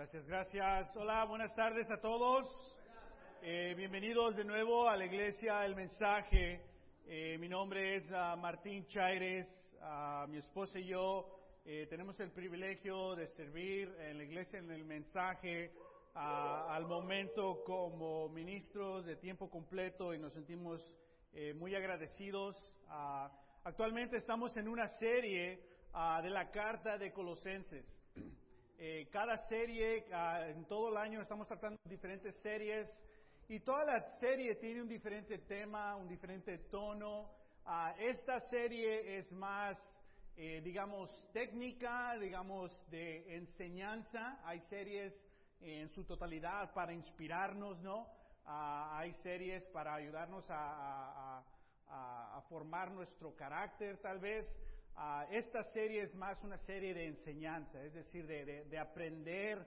Gracias, gracias. Hola, buenas tardes a todos. Eh, bienvenidos de nuevo a la iglesia El Mensaje. Eh, mi nombre es uh, Martín Chaires. Uh, mi esposa y yo eh, tenemos el privilegio de servir en la iglesia en El Mensaje uh, al momento como ministros de tiempo completo y nos sentimos eh, muy agradecidos. actualmente estamos en una serie de la carta de Colosenses. Eh, cada serie, uh, en todo el año estamos tratando diferentes series y toda la serie tiene un diferente tema, un diferente tono. Uh, esta serie es más, eh, digamos, técnica, digamos, de enseñanza. Hay series en su totalidad para inspirarnos, ¿no? Uh, hay series para ayudarnos a formar nuestro carácter, tal vez. Uh, esta serie es más una serie de enseñanza, es decir, de, de, de aprender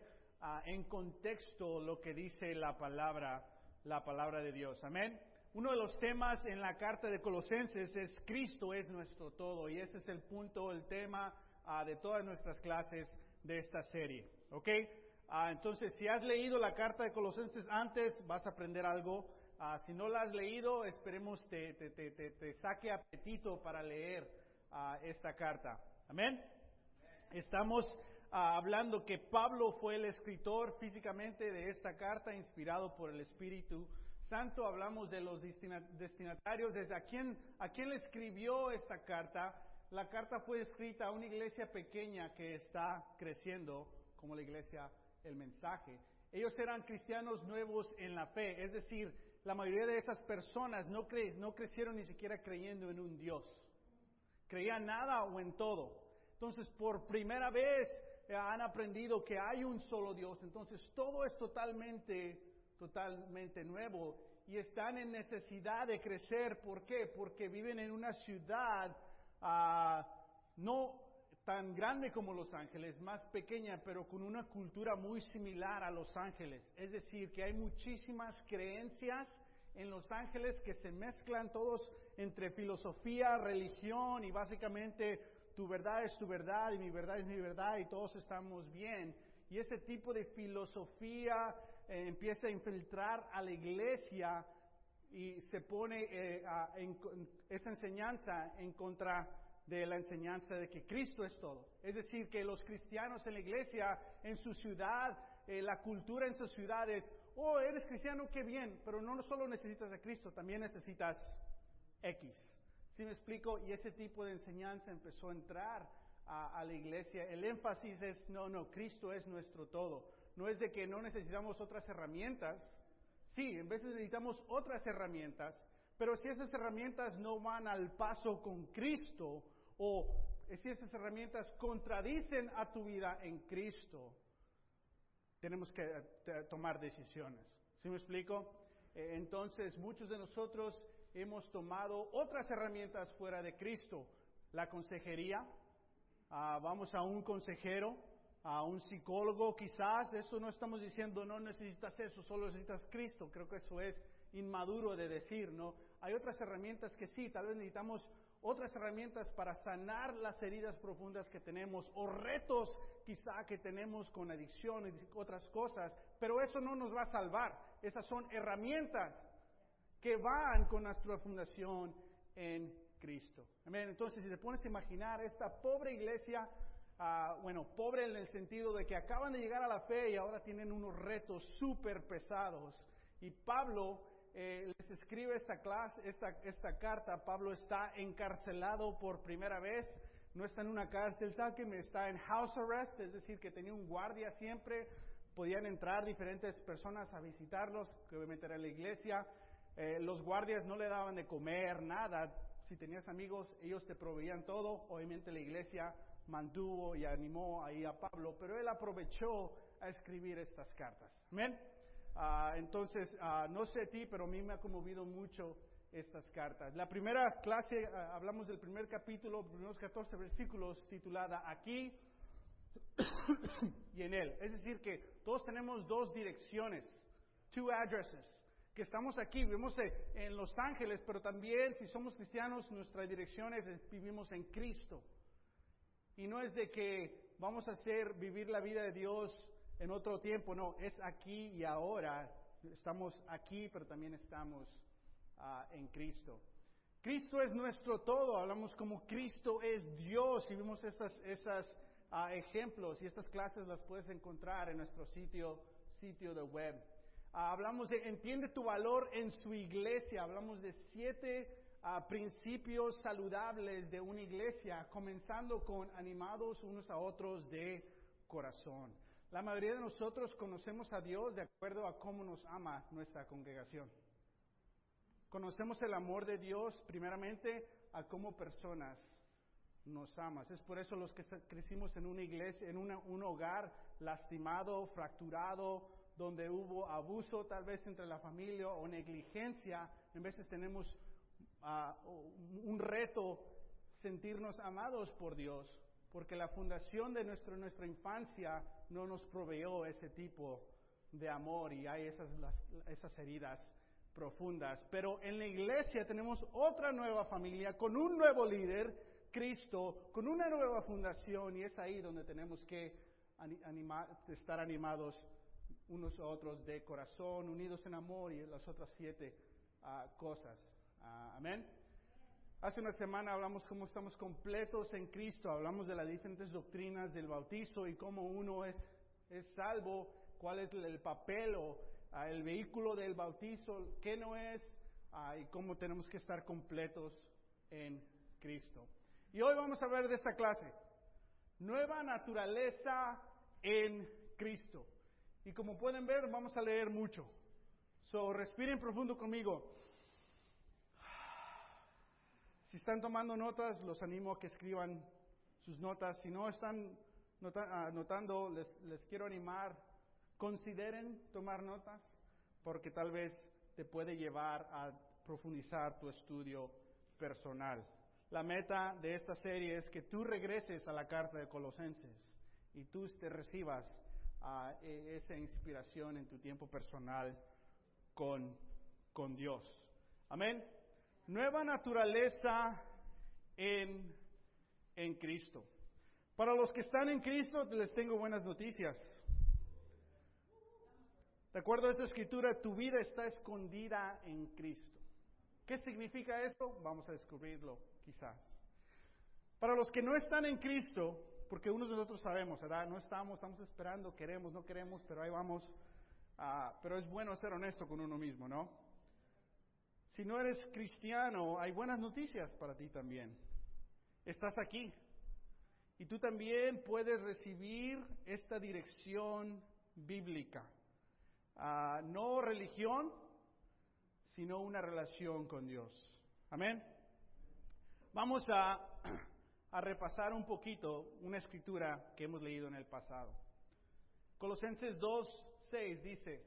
uh, en contexto lo que dice la palabra, la palabra de Dios. Amén. Uno de los temas en la carta de Colosenses es Cristo es nuestro todo y ese es el punto, el tema uh, de todas nuestras clases de esta serie. ¿Ok? entonces, si has leído la carta de Colosenses antes, vas a aprender algo. si no la has leído, esperemos te, te, te, te saque apetito para leer uh, esta carta. Amén. Estamos uh, hablando que Pablo fue el escritor físicamente de esta carta, inspirado por el Espíritu Santo. Hablamos de los destinatarios, desde a quién, a quién le escribió esta carta. La carta fue escrita a una iglesia pequeña que está creciendo, como la iglesia El Mensaje. Ellos eran cristianos nuevos en la fe, es decir, la mayoría de esas personas no, cre no crecieron ni siquiera creyendo en un Dios creían nada o en todo. Entonces, por primera vez eh, han aprendido que hay un solo Dios. Entonces, todo es totalmente, totalmente nuevo y están en necesidad de crecer. ¿Por qué? Porque viven en una ciudad uh, no tan grande como Los Ángeles, más pequeña, pero con una cultura muy similar a Los Ángeles. Es decir, que hay muchísimas creencias en Los Ángeles que se mezclan todos entre filosofía, religión y básicamente tu verdad es tu verdad y mi verdad es mi verdad y todos estamos bien. Y ese tipo de filosofía eh, empieza a infiltrar a la iglesia y se pone eh, esta enseñanza en contra de la enseñanza de que Cristo es todo. Es decir, que los cristianos en la iglesia, en su ciudad, eh, la cultura en sus ciudades, oh, eres cristiano, qué bien, pero no solo necesitas a Cristo, también necesitas X. ¿Sí me explico? Y ese tipo de enseñanza empezó a entrar a, la iglesia. El énfasis es, no, no, Cristo es nuestro todo. No es de que no necesitamos otras herramientas. Sí, en veces necesitamos otras herramientas, pero si esas herramientas no van al paso con Cristo o si esas herramientas contradicen a tu vida en Cristo, tenemos que eh, tomar decisiones. ¿Sí me explico? Eh, entonces, muchos de nosotros hemos tomado otras herramientas fuera de Cristo. La consejería, uh, vamos a un consejero, a un psicólogo quizás, eso no estamos diciendo no necesitas eso, solo necesitas Cristo, creo que eso es inmaduro de decir, ¿no? Hay otras herramientas que sí, tal vez necesitamos otras herramientas para sanar las heridas profundas que tenemos o retos quizá que tenemos con adicciones y otras cosas, pero eso no nos va a salvar, esas son herramientas que van con nuestra fundación en Cristo. Amén. Entonces, si te pones a imaginar esta pobre iglesia, uh, bueno, pobre en el sentido de que acaban de llegar a la fe y ahora tienen unos retos súper pesados. Y Pablo eh, les escribe esta, clase, esta, esta carta. Pablo está encarcelado por primera vez. No está en una cárcel, ¿sabe que está en house arrest? Es decir, que tenía un guardia siempre. Podían entrar diferentes personas a visitarlos, que obviamente era la iglesia. Eh, los guardias no le daban de comer, nada. Si tenías amigos, ellos te proveían todo. Obviamente la iglesia mantuvo y animó ahí a Pablo, pero él aprovechó a escribir estas cartas. Amén. Uh, entonces, uh, no sé a ti, pero a mí me ha conmovido mucho estas cartas. La primera clase, uh, hablamos del primer capítulo, primeros 14 versículos, titulada Aquí y en él. Es decir, que todos tenemos dos direcciones, two addresses que estamos aquí, vivimos en Los Ángeles, pero también si somos cristianos, nuestra dirección es vivimos en Cristo. Y no es de que vamos a hacer vivir la vida de Dios en otro tiempo, no, es aquí y ahora. Estamos aquí, pero también estamos ah, en Cristo. Cristo es nuestro todo, hablamos como Cristo es Dios y vimos estos esas, ah, ejemplos y estas clases las puedes encontrar en nuestro sitio, sitio de web. Hablamos de entiende tu valor en su iglesia, hablamos de siete principios saludables de una iglesia, comenzando con animados unos a otros de corazón. La mayoría de nosotros conocemos a Dios de acuerdo a cómo nos ama nuestra congregación. Conocemos el amor de Dios primeramente a cómo personas nos amas. Es por eso los que crecimos en una iglesia, en un hogar lastimado, fracturado, donde hubo abuso tal vez entre la familia o negligencia, en veces tenemos uh, un reto sentirnos amados por Dios, porque la fundación de nuestro, nuestra infancia no nos proveyó ese tipo de amor y hay esas, esas heridas profundas. Pero en la iglesia tenemos otra nueva familia con un nuevo líder, Cristo, con una nueva fundación y es ahí donde tenemos que estar animados unos a otros de corazón, unidos en amor y las otras siete uh, cosas. Uh, amén. Hace una semana hablamos cómo estamos completos en Cristo, hablamos de las diferentes doctrinas del bautizo y cómo uno es, es salvo, cuál es el papel o uh, el vehículo del bautizo, qué no es y cómo tenemos que estar completos en Cristo. Y hoy vamos a ver de esta clase, nueva naturaleza en Cristo. Y como pueden ver, vamos a leer mucho. So, respiren profundo conmigo. Si están tomando notas, los animo a que escriban sus notas. Si no están anotando, les, les quiero animar, consideren tomar notas, porque tal vez te puede llevar a profundizar tu estudio personal. La meta de esta serie es que tú regreses a la carta de Colosenses y tú te recibas e, esa inspiración en tu tiempo personal con, con Dios. Amén nueva naturaleza en, en Cristo. Para los que están en Cristo, les tengo buenas noticias. De acuerdo a esta escritura, tu vida está escondida en Cristo. ¿Qué significa esto? Vamos a descubrirlo quizás. Para los que no están en Cristo, porque unos de nosotros sabemos, ¿verdad? No estamos, estamos esperando, queremos, no queremos, pero ahí vamos. Ah, pero es bueno ser honesto con uno mismo, ¿no? Si no eres cristiano, hay buenas noticias para ti también. Estás aquí. Y tú también puedes recibir esta dirección bíblica. Ah, no religión, sino una relación con Dios. Amén. Vamos a, a repasar un poquito una escritura que hemos leído en el pasado. Colosenses 2, 6 dice,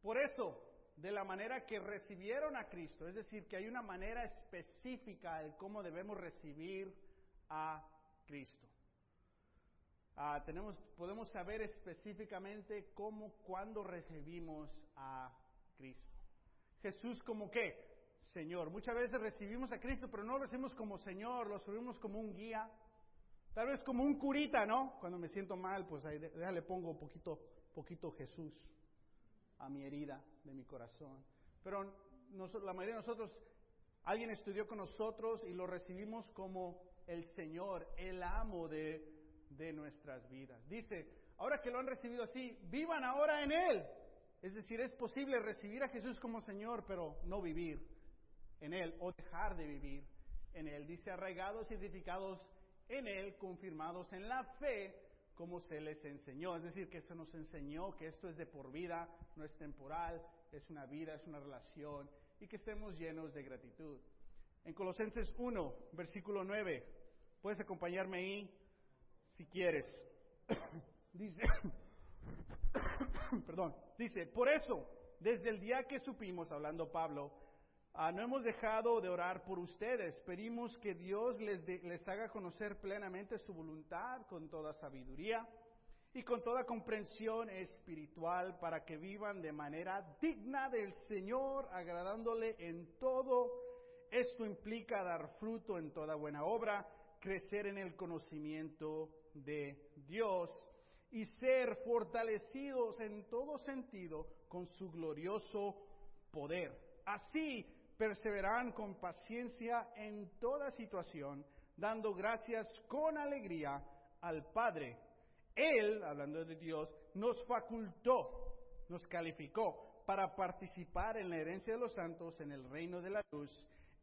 por eso, de la manera que recibieron a Cristo, es decir, que hay una manera específica de cómo debemos recibir a Cristo. Ah, tenemos, podemos saber específicamente cómo, cuándo recibimos a Cristo. Jesús como qué? Señor. Muchas veces recibimos a Cristo, pero no lo recibimos como Señor, lo recibimos como un guía, tal vez como un curita, ¿no? Cuando me siento mal, pues ahí déjale pongo poquito, poquito Jesús a mi herida de mi corazón. Pero la mayoría de nosotros, alguien estudió con nosotros y lo recibimos como el Señor, el amo de, de nuestras vidas. Dice, ahora que lo han recibido así, vivan ahora en Él. Es decir, es posible recibir a Jesús como Señor, pero no vivir en Él o dejar de vivir en Él. Dice, arraigados y edificados en Él, confirmados en la fe como se les enseñó. Es decir, que se nos enseñó que esto es de por vida, no es temporal, es una vida, es una relación y que estemos llenos de gratitud. En Colosenses 1, versículo 9, puedes acompañarme ahí si quieres. dice, perdón, dice, por eso, desde el día que supimos, hablando Pablo, Ah, no hemos dejado de orar por ustedes. Pedimos que Dios les, les haga conocer plenamente su voluntad con toda sabiduría y con toda comprensión espiritual para que vivan de manera digna del Señor, agradándole en todo. Esto implica dar fruto en toda buena obra, crecer en el conocimiento de Dios y ser fortalecidos en todo sentido con su glorioso poder. Así perseverarán con paciencia en toda situación, dando gracias con alegría al Padre. Él, hablando de Dios, nos facultó, nos calificó para participar en la herencia de los santos en el reino de la luz.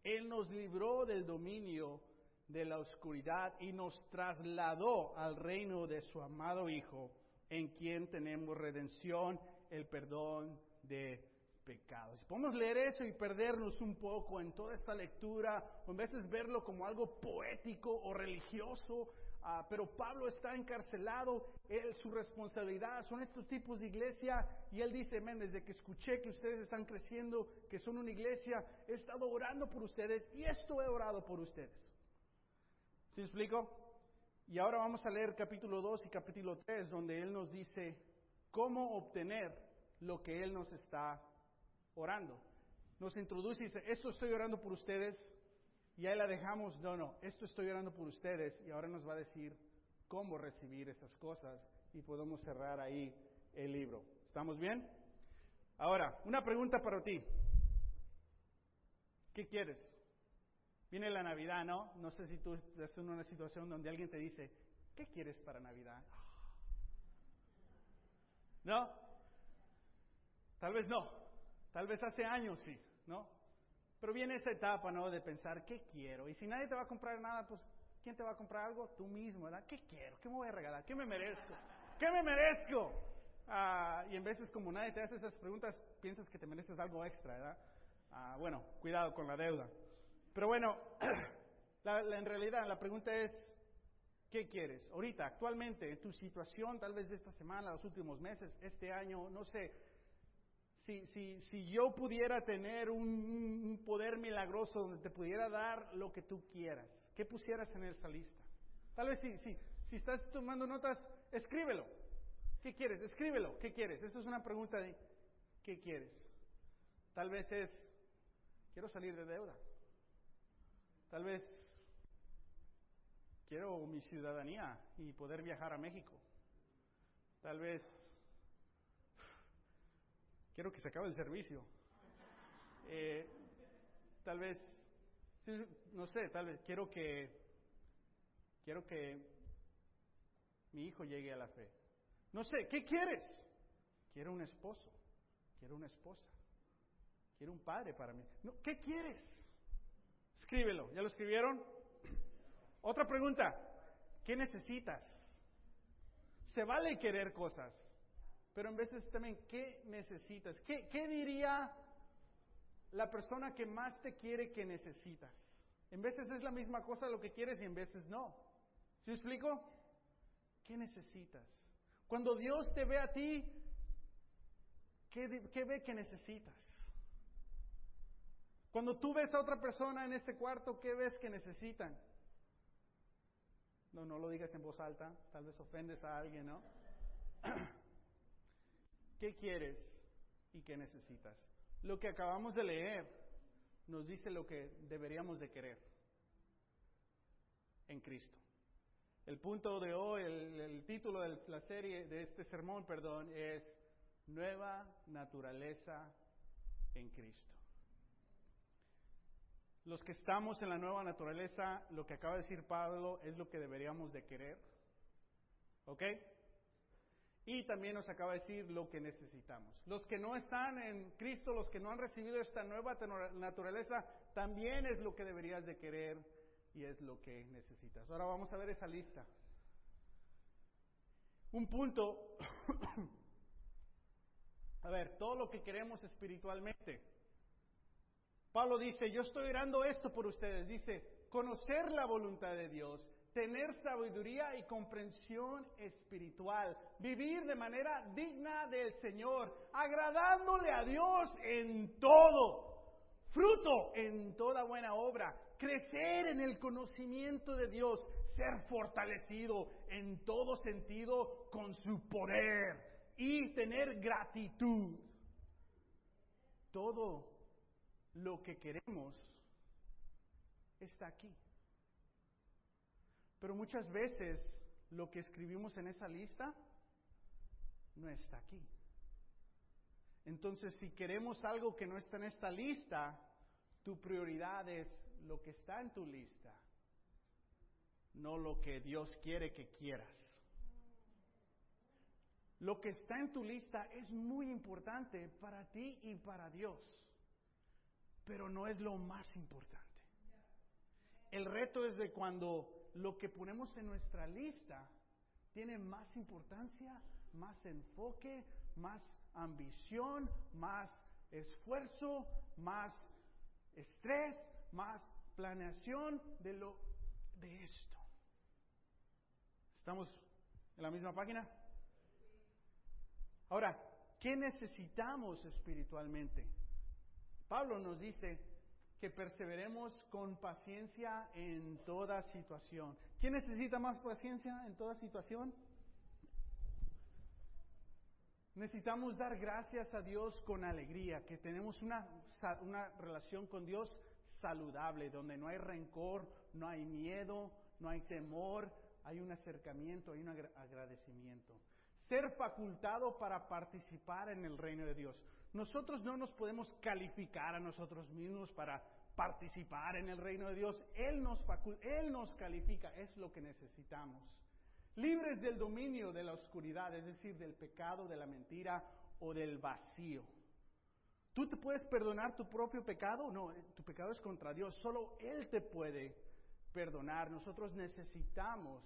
Él nos libró del dominio de la oscuridad y nos trasladó al reino de su amado Hijo, en quien tenemos redención, el perdón de pecados. Podemos leer eso y perdernos un poco en toda esta lectura, o en veces verlo como algo poético o religioso, ah, pero Pablo está encarcelado, él, su responsabilidad son estos tipos de iglesia, y él dice, men, desde que escuché que ustedes están creciendo, que son una iglesia, he estado orando por ustedes, y esto he orado por ustedes. ¿Sí explico? Y ahora vamos a leer capítulo 2 y capítulo 3, donde Él nos dice cómo obtener lo que Él nos está orando. Nos introduce y dice, esto estoy orando por ustedes, y ahí la dejamos, no, no, esto estoy orando por ustedes, y ahora nos va a decir cómo recibir esas cosas, y podemos cerrar ahí el libro. ¿Estamos bien? Ahora, una pregunta para ti. ¿Qué quieres? Viene la Navidad, ¿no? No sé si tú estás en una situación donde alguien te dice, ¿qué quieres para Navidad? ¿No? Tal vez no. Tal vez hace años sí, ¿no? Pero viene esa etapa, ¿no? De pensar, ¿qué quiero? Y si nadie te va a comprar nada, pues, ¿quién te va a comprar algo? Tú mismo, ¿verdad? ¿Qué quiero? ¿Qué me voy a regalar? ¿Qué me merezco? ¿Qué me merezco? Ah, y en veces como nadie te hace esas preguntas, piensas que te mereces algo extra, ¿verdad? Ah, bueno, cuidado con la deuda. Pero bueno, en realidad la pregunta es, ¿qué quieres? Ahorita, actualmente, en tu situación, tal vez de esta semana, los últimos meses, este año, no sé, si, si, si yo pudiera tener un, poder milagroso donde te pudiera dar lo que tú quieras, ¿qué pusieras en esa lista? Tal vez si, si, si estás tomando notas, escríbelo. ¿Qué quieres? Escríbelo. ¿Qué quieres? Esa es una pregunta de ¿qué quieres? Tal vez es, quiero salir de deuda. Tal vez quiero mi ciudadanía y poder viajar a México. Tal vez quiero que se acabe el servicio. Eh, tal vez, no sé, tal vez quiero que quiero que mi hijo llegue a la fe. No sé, ¿qué quieres? Quiero un esposo, quiero una esposa, quiero un padre para mí. No, ¿Qué quieres? Escríbelo. ¿Ya lo escribieron? Otra pregunta. ¿Qué necesitas? Se vale querer cosas, pero en veces también, ¿qué necesitas? ¿Qué, qué diría la persona que más te quiere que necesitas? En veces es la misma cosa lo que quieres y en veces no. ¿Sí explico? ¿Qué necesitas? Cuando Dios te ve a ti, ¿qué, qué ve que necesitas? Cuando tú ves a otra persona en este cuarto, ¿qué ves que necesitan? No, no lo digas en voz alta, tal vez ofendes a alguien, ¿no? ¿Qué quieres y qué necesitas? Lo que acabamos de leer nos dice lo que deberíamos de querer en Cristo. El punto de hoy, el, el título de la serie, de este sermón, perdón, es Nueva Naturaleza en Cristo. Los que estamos en la nueva naturaleza, lo que acaba de decir Pablo es lo que deberíamos de querer. ¿Ok? Y también nos acaba de decir lo que necesitamos. Los que no están en Cristo, los que no han recibido esta nueva naturaleza, también es lo que deberías de querer y es lo que necesitas. Ahora vamos a ver esa lista. Un punto, a ver, todo lo que queremos espiritualmente Pablo dice, yo estoy orando esto por ustedes. Dice, conocer la voluntad de Dios, tener sabiduría y comprensión espiritual, vivir de manera digna del Señor, agradándole a Dios en todo, fruto en toda buena obra, crecer en el conocimiento de Dios, ser fortalecido en todo sentido con su poder y tener gratitud. Todo lo que queremos está aquí. Pero muchas veces lo que escribimos en esa lista no está aquí. Entonces, si queremos algo que no está en esta lista, tu prioridad es lo que está en tu lista, no lo que Dios quiere que quieras. Lo que está en tu lista es muy importante para ti y para Dios, pero no es lo más importante. El reto es de cuando lo que ponemos en nuestra lista tiene más importancia, más enfoque, más ambición, más esfuerzo, más estrés, más planeación de lo de esto. ¿Estamos en la misma página? Ahora, ¿qué necesitamos espiritualmente? Pablo nos dice que perseveremos con paciencia en toda situación. ¿Quién necesita más paciencia en toda situación? Necesitamos dar gracias a Dios con alegría, que tenemos una, una relación con Dios saludable, donde no hay rencor, no hay miedo, no hay temor, hay un acercamiento, hay un agradecimiento. Ser facultado para participar en el reino de Dios. Nosotros no nos podemos calificar a nosotros mismos para participar en el reino de Dios. Él nos, califica, es lo que necesitamos libres del dominio de la oscuridad, es decir, del pecado, de la mentira o del vacío. ¿Tú te puedes perdonar tu propio pecado? No, tu pecado es contra Dios, solo Él te puede perdonar. Nosotros necesitamos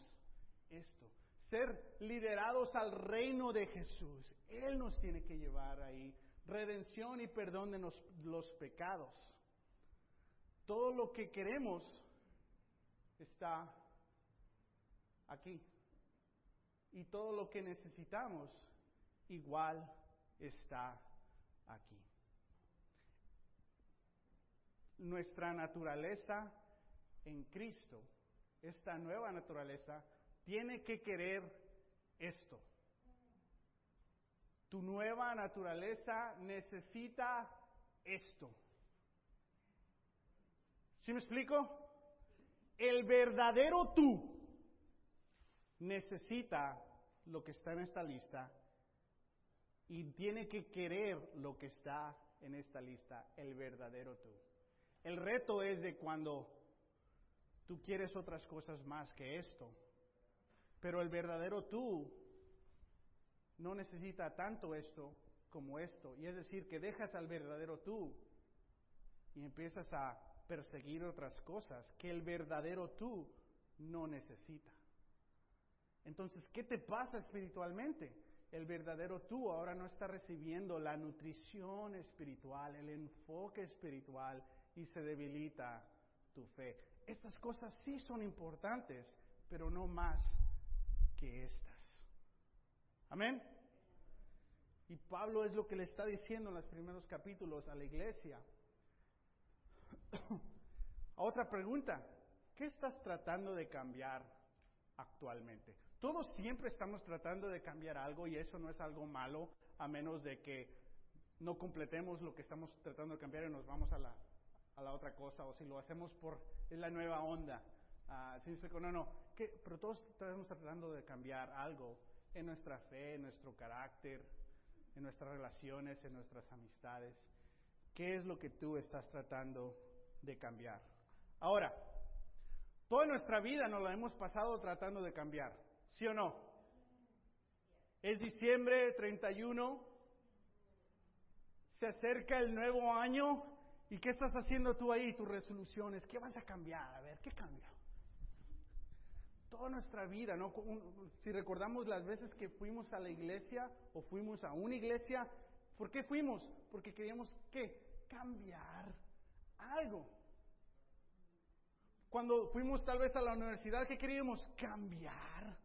esto, ser liderados al reino de Jesús. Él nos tiene que llevar ahí redención y perdón de los, pecados. Todo lo que queremos está aquí y todo lo que necesitamos igual está aquí. Nuestra naturaleza en Cristo, esta nueva naturaleza, tiene que querer esto. Tu nueva naturaleza necesita esto. ¿Sí me explico? El verdadero tú necesita lo que está en esta lista y tiene que querer lo que está en esta lista, el verdadero tú. El reto es de cuando tú quieres otras cosas más que esto, pero el verdadero tú no necesita tanto esto como esto, y es decir, que dejas al verdadero tú y empiezas a perseguir otras cosas que el verdadero tú no necesita. Entonces, ¿qué te pasa espiritualmente? El verdadero tú ahora no está recibiendo la nutrición espiritual, el enfoque espiritual y se debilita tu fe. Estas cosas sí son importantes, pero no más que estas. Amén. Y Pablo es lo que le está diciendo en los primeros capítulos a la iglesia. Otra pregunta, ¿qué estás tratando de cambiar actualmente? Todos siempre estamos tratando de cambiar algo y eso no es algo malo, a menos de que no completemos lo que estamos tratando de cambiar y nos vamos a la, a la otra cosa, o si lo hacemos por, es la nueva onda. Si no, no, pero todos estamos tratando de cambiar algo en nuestra fe, en nuestro carácter, en nuestras relaciones, en nuestras amistades. ¿Qué es lo que tú estás tratando de cambiar? Ahora, toda nuestra vida nos la hemos pasado tratando de cambiar. ¿Sí o no? Es diciembre 31, se acerca el nuevo año y ¿qué estás haciendo tú ahí? Tus resoluciones, ¿qué vas a cambiar? A ver, ¿qué cambia? Toda nuestra vida, ¿no? Si recordamos las veces que fuimos a la iglesia o fuimos a una iglesia, ¿por qué fuimos? Porque queríamos, ¿qué? Cambiar algo. Cuando fuimos tal vez a la universidad, ¿qué queríamos? Cambiar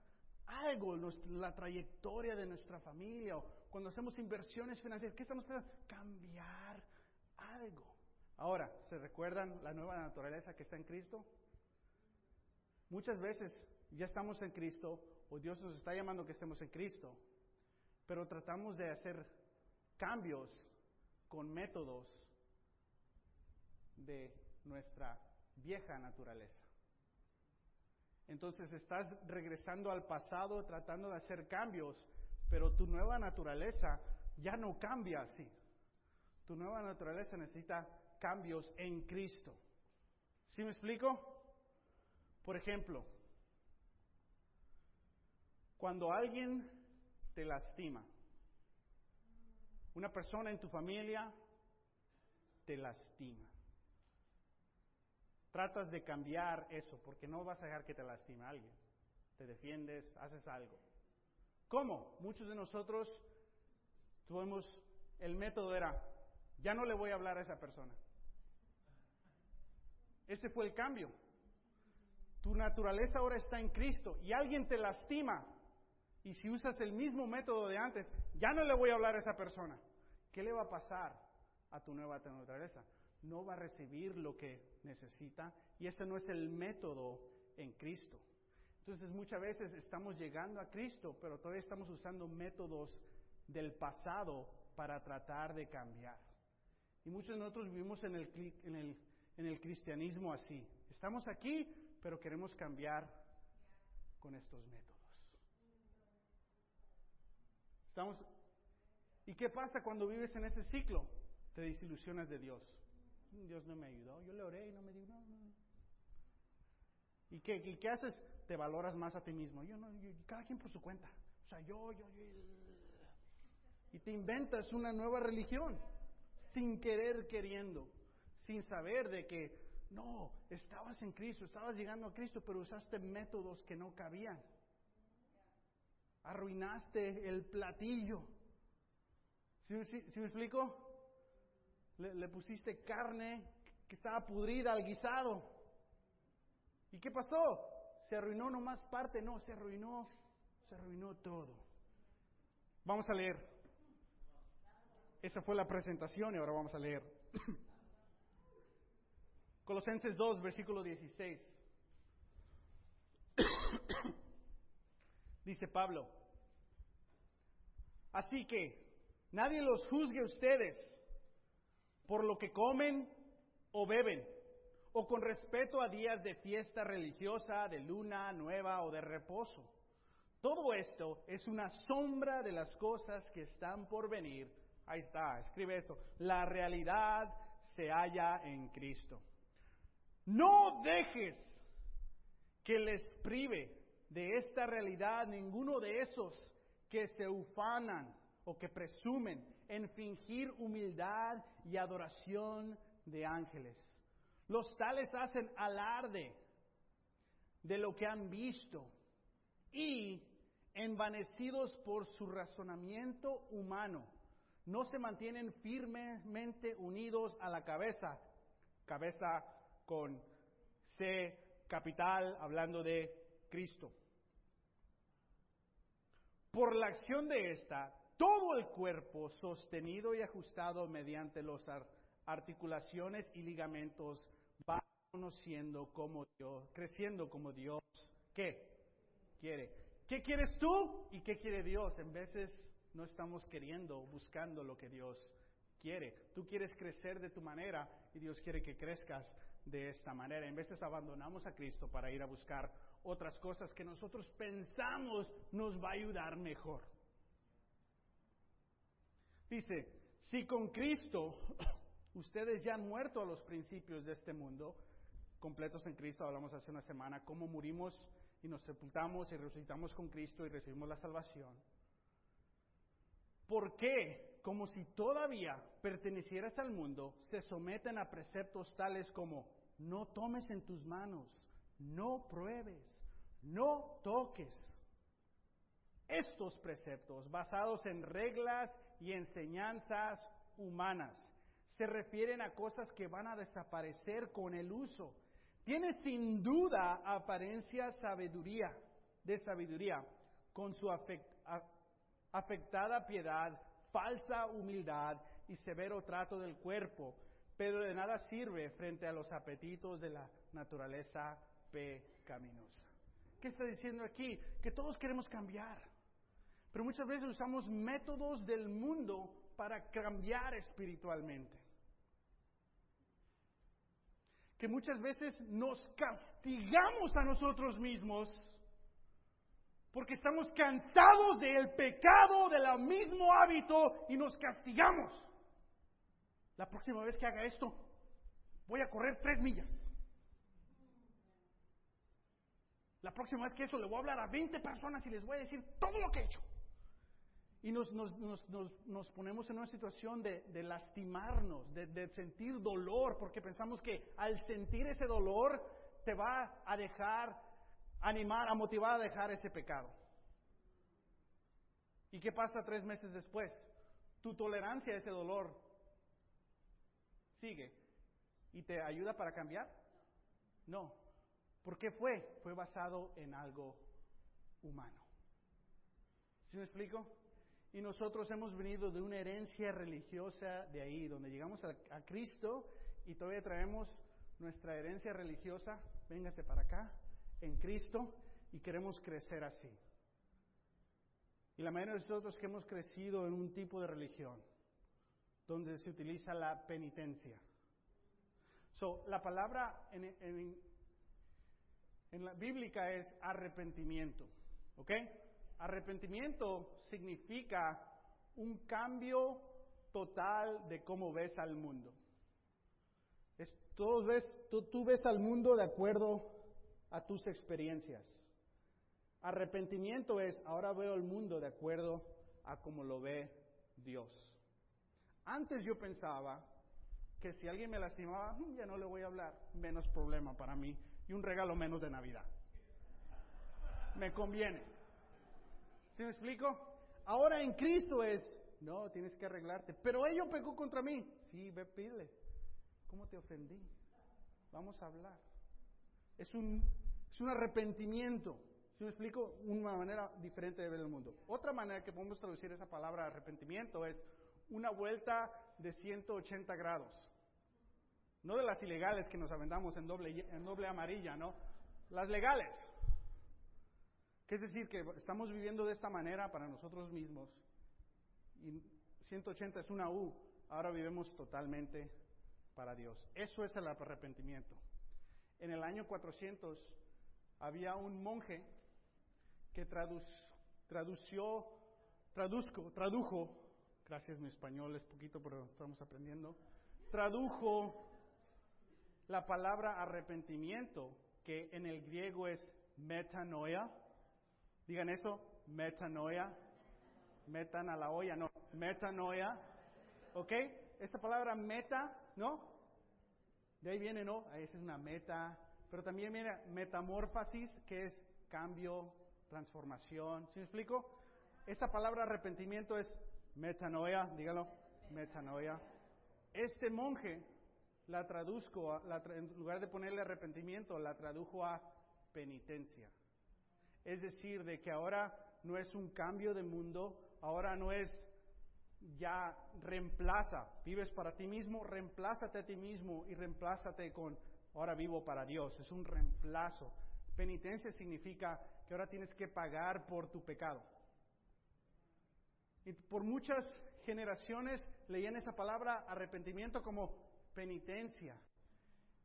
algo, la trayectoria de nuestra familia, o cuando hacemos inversiones financieras, ¿qué estamos tratando? Cambiar algo. Ahora, ¿se recuerdan la nueva naturaleza que está en Cristo? Muchas veces ya estamos en Cristo, o Dios nos está llamando que estemos en Cristo, pero tratamos de hacer cambios con métodos de nuestra vieja naturaleza. Entonces estás regresando al pasado tratando de hacer cambios, pero tu nueva naturaleza ya no cambia así. Tu nueva naturaleza necesita cambios en Cristo. ¿Sí me explico? Por ejemplo, cuando alguien te lastima, una persona en tu familia te lastima. Tratas de cambiar eso porque no vas a dejar que te lastime alguien. Te defiendes, haces algo. ¿Cómo? Muchos de nosotros tuvimos, el método era, ya no le voy a hablar a esa persona. Ese fue el cambio. Tu naturaleza ahora está en Cristo y alguien te lastima. Y si usas el mismo método de antes, ya no le voy a hablar a esa persona. ¿Qué le va a pasar a tu nueva naturaleza? No va a recibir lo que necesita y este no es el método en Cristo. Entonces muchas veces estamos llegando a Cristo, pero todavía estamos usando métodos del pasado para tratar de cambiar. Y muchos de nosotros vivimos en el, en el, cristianismo así. Estamos aquí, pero queremos cambiar con estos métodos. Estamos, ¿Y qué pasa cuando vives en ese ciclo? Te desilusionas de Dios. Dios no me ayudó, yo le oré y no me dijo, no, no. ¿Y qué, y qué haces? Te valoras más a ti mismo. Yo no, cada quien por su cuenta. O sea, yo, yo, yo. Y te inventas una nueva religión, sin querer, queriendo, sin saber de que, no, estabas en Cristo, estabas llegando a Cristo, pero usaste métodos que no cabían. Arruinaste el platillo. ¿Sí, me explico? Le, le, pusiste carne que estaba pudrida al guisado. ¿Y qué pasó? Se arruinó nomás parte, no, se arruinó, se arruinó todo. Vamos a leer. Esa fue la presentación y ahora vamos a leer. Colosenses 2, versículo 16. Dice Pablo, así que nadie los juzgue a ustedes por lo que comen o beben, o con respeto a días de fiesta religiosa, de luna nueva o de reposo. Todo esto es una sombra de las cosas que están por venir. Ahí está, escribe esto. La realidad se halla en Cristo. No dejes que les prive de esta realidad ninguno de esos que se ufanan o que presumen en fingir humildad y adoración de ángeles. Los tales hacen alarde de lo que han visto y, envanecidos por su razonamiento humano, no se mantienen firmemente unidos a la cabeza, cabeza con C capital, hablando de Cristo. Por la acción de esta, todo el cuerpo sostenido y ajustado mediante las articulaciones y ligamentos va conociendo como Dios, creciendo como Dios, ¿qué? Quiere. ¿Qué quieres tú y qué quiere Dios? En veces no estamos queriendo, buscando lo que Dios quiere. Tú quieres crecer de tu manera y Dios quiere que crezcas de esta manera. En veces abandonamos a Cristo para ir a buscar otras cosas que nosotros pensamos nos va a ayudar mejor. Dice, si con Cristo ustedes ya han muerto a los principios de este mundo, completos en Cristo, hablamos hace una semana, cómo murimos y nos sepultamos y resucitamos con Cristo y recibimos la salvación. ¿Por qué, como si todavía pertenecieras al mundo, se someten a preceptos tales como no tomes en tus manos, no pruebes, no toques? Estos preceptos, basados en reglas y enseñanzas humanas, se refieren a cosas que van a desaparecer con el uso. Tiene sin duda apariencia sabiduría, de sabiduría, con su afectada piedad, falsa humildad y severo trato del cuerpo, pero de nada sirve frente a los apetitos de la naturaleza pecaminosa. ¿Qué está diciendo aquí? Que todos queremos cambiar, pero muchas veces usamos métodos del mundo para cambiar espiritualmente. Que muchas veces nos castigamos a nosotros mismos Porque estamos cansados del pecado, del mismo hábito y nos castigamos. La próxima vez que haga esto, voy a correr tres millas. La próxima vez que eso le voy a hablar a 20 personas y les voy a decir todo lo que he hecho. Y nos, nos, ponemos en una situación de, lastimarnos, de, de, sentir dolor, porque pensamos que al sentir ese dolor te va a dejar animar, a motivar a dejar ese pecado. ¿Y qué pasa tres meses después? Tu tolerancia a ese dolor sigue y te ayuda para cambiar? No. ¿Por qué fue? Fue basado en algo humano. ¿Sí me explico? Y nosotros hemos venido de una herencia religiosa de ahí, donde llegamos a, Cristo y todavía traemos nuestra herencia religiosa, véngase para acá, en Cristo, y queremos crecer así. Y la mayoría de nosotros que hemos crecido en un tipo de religión, donde se utiliza la penitencia. So, la palabra en, en, en la bíblica es arrepentimiento, ¿ok? Arrepentimiento significa un cambio total de cómo ves al mundo. Es, ves, tú, tú ves al mundo de acuerdo a tus experiencias. Arrepentimiento es, ahora veo el mundo de acuerdo a cómo lo ve Dios. Antes yo pensaba que si alguien me lastimaba, mm, ya no le voy a hablar, menos problema para mí y un regalo menos de Navidad. Me conviene. ¿Sí me explico? Ahora en Cristo es, no, tienes que arreglarte. Pero ellos pecó contra mí. Sí, ve, pide. ¿Cómo te ofendí? Vamos a hablar. Es un, es un arrepentimiento. ¿Sí me explico? Una manera diferente de ver el mundo. Otra manera que podemos traducir esa palabra arrepentimiento es una vuelta de 180 grados. No de las ilegales que nos aventamos en doble, en doble amarilla, ¿no? Las legales. Que es decir, que estamos viviendo de esta manera para nosotros mismos. Y 180 es una U. Ahora vivimos totalmente para Dios. Eso es el arrepentimiento. En el año 400 había un monje que tradució, traduzco, tradujo, gracias mi español es poquito pero estamos aprendiendo, tradujo la palabra arrepentimiento, que en el griego es metanoia, Digan eso, metanoia. Metan a la olla, no, metanoia. ¿Ok? Esta palabra meta, ¿no? De ahí viene, ¿no? Esa es una meta. Pero también viene metamorfosis, que es cambio, transformación. ¿Sí me explico? Esta palabra arrepentimiento es metanoia, dígalo, metanoia. Este monje la traduzco, en lugar de ponerle arrepentimiento, la tradujo a penitencia. Es decir, de que ahora no es un cambio de mundo, ahora no es ya reemplaza, vives para ti mismo, reemplázate a ti mismo y reemplázate con ahora vivo para Dios, es un reemplazo. Penitencia significa que ahora tienes que pagar por tu pecado. Y por muchas generaciones leían esa palabra arrepentimiento como penitencia.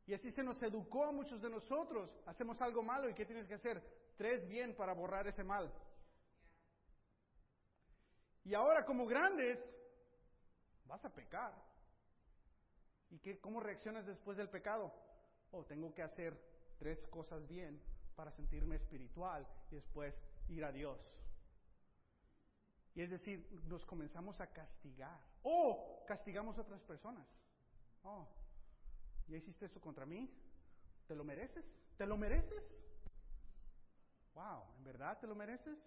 Y así se nos educó a muchos de nosotros. Hacemos algo malo y ¿qué tienes que hacer? tres bien para borrar ese mal. Y ahora como grandes, vas a pecar. ¿Y qué, cómo reaccionas después del pecado? Oh, tengo que hacer tres cosas bien para sentirme espiritual y después ir a Dios. Y es decir, nos comenzamos a castigar. O castigamos a otras personas. Oh, ¿ya hiciste eso contra mí? ¿Te lo mereces? ¿Te lo mereces? wow, ¿en verdad te lo mereces?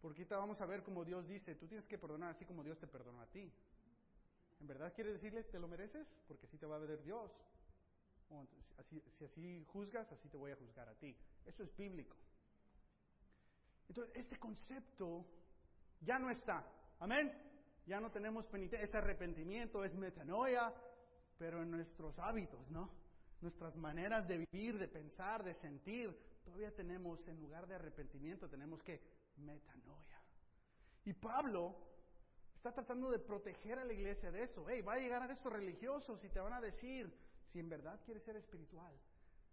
Porque ahorita vamos a ver cómo Dios dice, tú tienes que perdonar así como Dios te perdonó a ti. ¿En verdad quiere decirle, te lo mereces? Porque así te va a ver Dios. si así juzgas, así te voy a juzgar a ti. Eso es bíblico. Entonces, este concepto ya no está. Amén. Ya no tenemos penitencia, ese arrepentimiento, es metanoia, pero en nuestros hábitos, ¿no? Nuestras maneras de vivir, de pensar, de sentir, todavía tenemos, en lugar de arrepentimiento, tenemos que metanoia. Y Pablo está tratando de proteger a la iglesia de eso. Hey, va a llegar a estos religiosos y te van a decir, si en verdad quieres ser espiritual,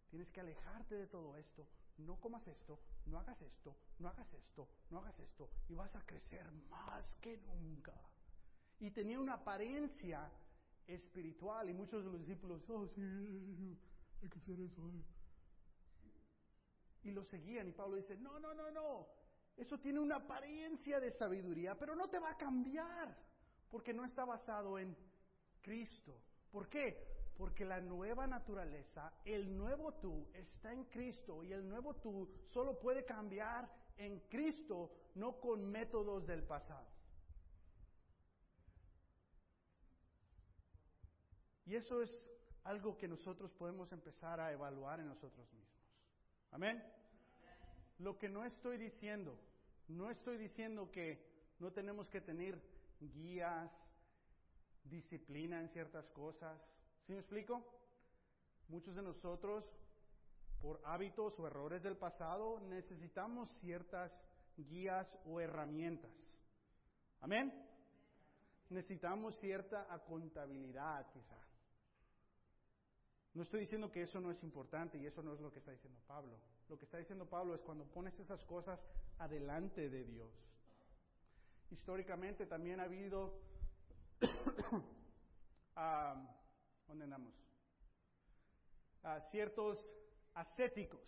tienes que alejarte de todo esto, no comas esto, no hagas esto, no hagas esto, no hagas esto, y vas a crecer más que nunca. Y tenía una apariencia espiritual, y muchos de los discípulos, oh sí, hay que hacer eso. eh". Y lo seguían, y Pablo dice, no, no, no, no, eso tiene una apariencia de sabiduría, pero no te va a cambiar, porque no está basado en Cristo. ¿Por qué? Porque la nueva naturaleza, el nuevo tú, está en Cristo y el nuevo tú solo puede cambiar en Cristo, no con métodos del pasado. Y eso es algo que nosotros podemos empezar a evaluar en nosotros mismos. Amén. Lo que no estoy diciendo, no estoy diciendo que no tenemos que tener guías, disciplina en ciertas cosas. ¿Sí me explico? Muchos de nosotros, por hábitos o errores del pasado, necesitamos ciertas guías o herramientas. Amén. Necesitamos cierta contabilidad, quizá. No estoy diciendo que eso no es importante y eso no es lo que está diciendo Pablo. Lo que está diciendo Pablo es cuando pones esas cosas adelante de Dios. Históricamente también ha habido, ah, ¿dónde andamos? Ah, ciertos ascéticos,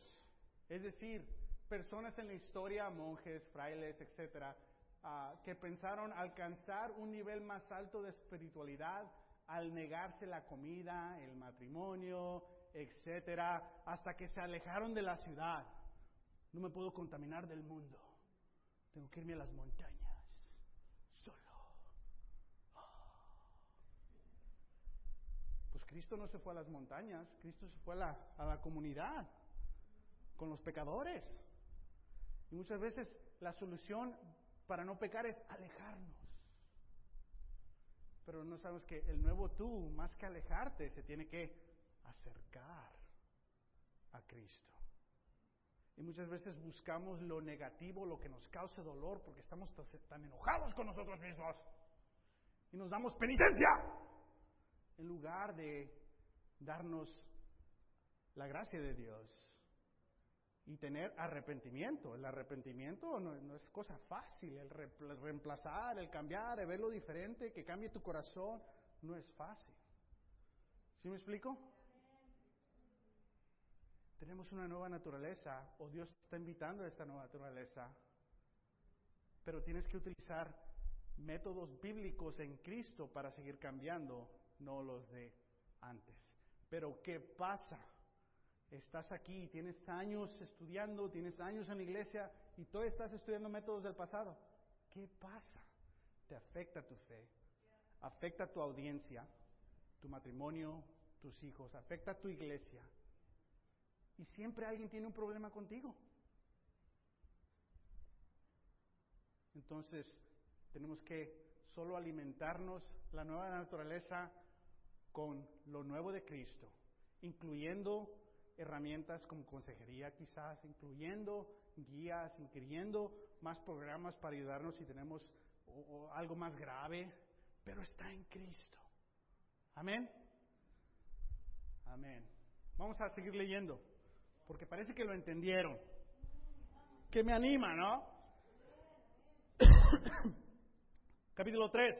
es decir, personas en la historia, monjes, frailes, etcétera, ah, que pensaron alcanzar un nivel más alto de espiritualidad al negarse la comida, el matrimonio, etcétera, hasta que se alejaron de la ciudad. No me puedo contaminar del mundo. Tengo que irme a las montañas, solo. Pues Cristo no se fue a las montañas, Cristo se fue a la, a la comunidad, con los pecadores. Y muchas veces la solución para no pecar es alejarnos. Pero no sabes que el nuevo tú, más que alejarte, se tiene que acercar a Cristo. Y muchas veces buscamos lo negativo, lo que nos cause dolor, porque estamos tan enojados con nosotros mismos. Y nos damos penitencia, en lugar de darnos la gracia de Dios y tener arrepentimiento. El arrepentimiento no, es cosa fácil, el, re, el reemplazar, el cambiar, el ver lo diferente, que cambie tu corazón, no es fácil. ¿Sí me explico? Tenemos una nueva naturaleza, o Dios está invitando a esta nueva naturaleza, pero tienes que utilizar métodos bíblicos en Cristo para seguir cambiando, no los de antes. Pero ¿qué pasa? Estás aquí, tienes años estudiando, tienes años en la iglesia y todavía estás estudiando métodos del pasado. ¿Qué pasa? Te afecta tu fe, afecta tu audiencia, tu matrimonio, tus hijos, afecta tu iglesia. Y siempre alguien tiene un problema contigo. Entonces, tenemos que solo alimentarnos la nueva naturaleza con lo nuevo de Cristo, incluyendo herramientas como consejería quizás, incluyendo guías, incluyendo más programas para ayudarnos si tenemos algo más grave, pero está en Cristo. Amén. Amén. Vamos a seguir leyendo, porque parece que lo entendieron. Que me anima, ¿no? Capítulo 3.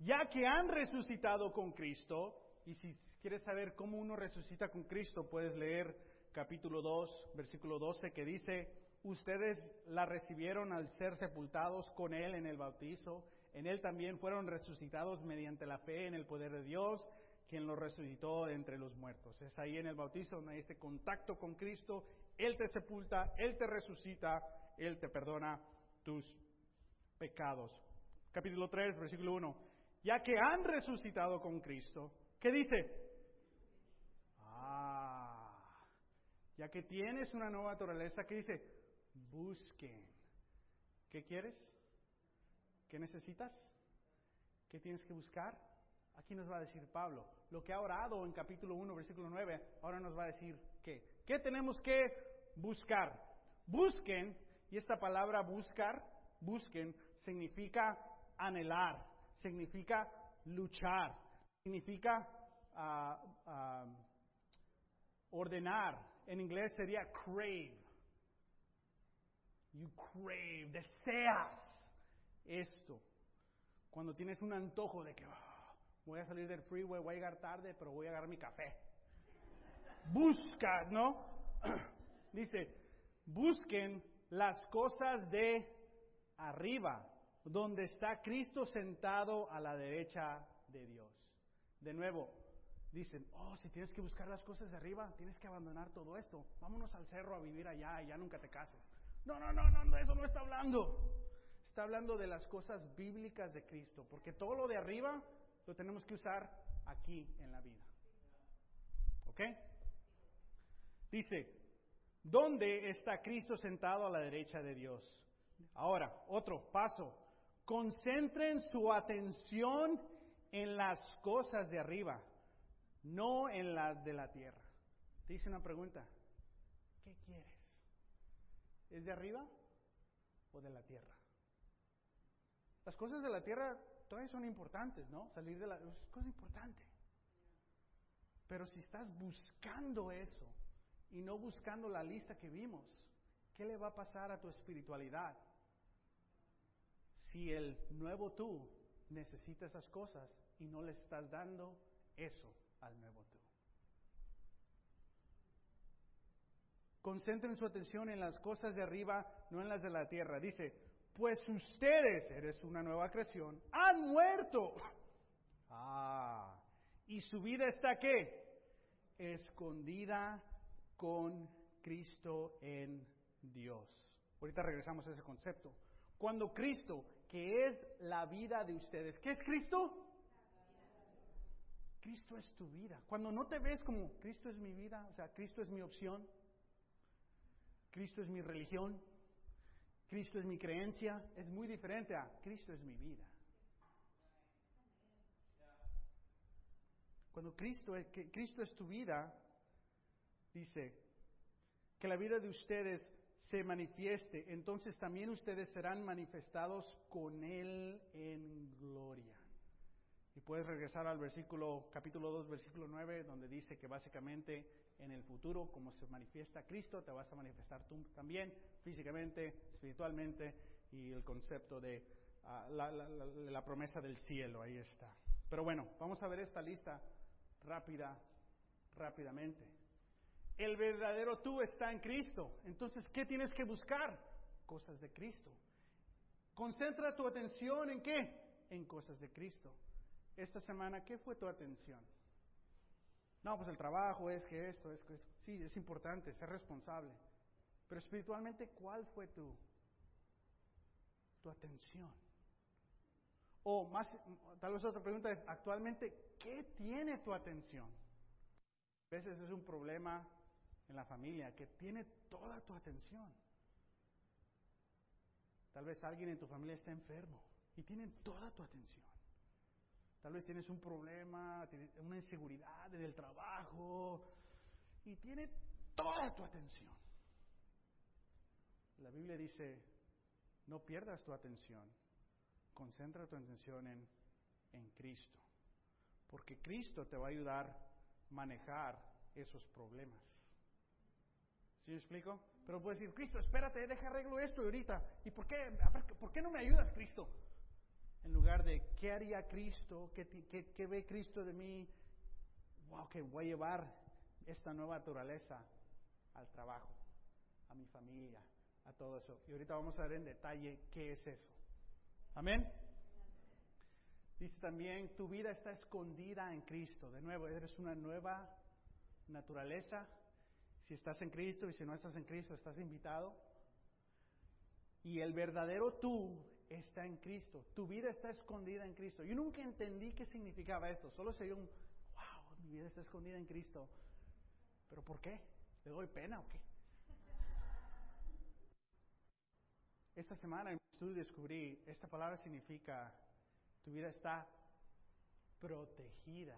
Ya que han resucitado con Cristo, y si quieres saber cómo uno resucita con Cristo, puedes leer capítulo 2, versículo 12, que dice, ustedes la recibieron al ser sepultados con Él en el bautizo, en Él también fueron resucitados mediante la fe en el poder de Dios, quien los resucitó entre los muertos. Es ahí en el bautizo donde hay este contacto con Cristo, Él te sepulta, Él te resucita, Él te perdona tus pecados. Capítulo 3, versículo 1. Ya que han resucitado con Cristo, ¿qué dice? Ah, ya que tienes una nueva naturaleza, ¿qué dice? Busquen. ¿Qué quieres? ¿Qué necesitas? ¿Qué tienes que buscar? Aquí nos va a decir Pablo. Lo que ha orado en capítulo 1, versículo 9, ahora nos va a decir qué. ¿Qué tenemos que buscar? Busquen, y esta palabra buscar, busquen, significa anhelar, significa luchar, significa uh, ordenar, en inglés sería crave. You crave, deseas esto. Cuando tienes un antojo de que "Ah, voy a salir del freeway, voy a llegar tarde, pero voy a agarrar mi café. Buscas, ¿no? Dice, busquen las cosas de arriba, donde está Cristo sentado a la derecha de Dios. De nuevo, dicen, oh, si tienes que buscar las cosas de arriba, tienes que abandonar todo esto. Vámonos al cerro a vivir allá y ya nunca te cases. No, no, no, no, eso no está hablando. Está hablando de las cosas bíblicas de Cristo, porque todo lo de arriba lo tenemos que usar aquí en la vida. ¿Ok? Dice, ¿dónde está Cristo sentado a la derecha de Dios? Ahora, otro paso. Concentren su atención en las cosas de arriba, no en las de la tierra. Te hice una pregunta. ¿Qué quieres? ¿Es de arriba o de la tierra? Las cosas de la tierra todavía son importantes, ¿no? Salir de la... Es cosa importante. Pero si estás buscando eso y no buscando la lista que vimos, ¿qué le va a pasar a tu espiritualidad? Si el nuevo tú necesita esas cosas y no le estás dando eso al nuevo tú. Concentren su atención en las cosas de arriba, no en las de la tierra. Dice, pues ustedes, eres una nueva creación, han muerto. Ah, y su vida está qué? Escondida con Cristo en Dios. Ahorita regresamos a ese concepto. Cuando Cristo, que es la vida de ustedes, ¿qué es Cristo? Cristo es tu vida. Cuando no te ves como Cristo es mi vida, o sea, Cristo es mi opción, Cristo es mi religión, Cristo es mi creencia, es muy diferente a Cristo es mi vida. Cuando Cristo es, que Cristo es tu vida, dice que la vida de ustedes se manifieste, entonces también ustedes serán manifestados con Él en gloria. Y puedes regresar al versículo, capítulo 2, versículo 9, donde dice que básicamente en el futuro, como se manifiesta Cristo, te vas a manifestar tú también, físicamente, espiritualmente, y el concepto de la, la, la, la promesa del cielo, ahí está. Pero bueno, vamos a ver esta lista rápida, rápidamente. El verdadero tú está en Cristo. Entonces, ¿qué tienes que buscar? Cosas de Cristo. Concentra tu atención en qué? En cosas de Cristo. Esta semana, ¿qué fue tu atención? No, pues el trabajo es que esto, es que. Sí, es importante, ser responsable. Pero espiritualmente, ¿cuál fue tu, tu atención? O más, tal vez otra pregunta es, actualmente, ¿qué tiene tu atención? A veces es un problema en la familia que tiene toda tu atención. Tal vez alguien en tu familia está enfermo y tienen toda tu atención. Tal vez tienes un problema, una inseguridad en el trabajo y tiene toda tu atención. La Biblia dice, no pierdas tu atención, concentra tu atención en, en Cristo, porque Cristo te va a ayudar a manejar esos problemas. ¿Sí me explico? Pero puedes decir, Cristo, espérate, deja arreglo esto ahorita. ¿Y por qué, por qué no me ayudas, Cristo? En lugar de, ¿qué haría Cristo? ¿Qué, qué, qué ve Cristo de mí? Wow, que voy a llevar esta nueva naturaleza al trabajo, a mi familia, a todo eso. Y ahorita vamos a ver en detalle qué es eso. Amén. Dice también, tu vida está escondida en Cristo. De nuevo, eres una nueva naturaleza. Si estás en Cristo y si no estás en Cristo, estás invitado. Y el verdadero tú está en Cristo. Tu vida está escondida en Cristo. Yo nunca entendí qué significaba esto. Solo sería un, wow, mi vida está escondida en Cristo. ¿Pero por qué? ¿Le doy pena o qué? Esta semana en mi estudio descubrí, esta palabra significa, tu vida está protegida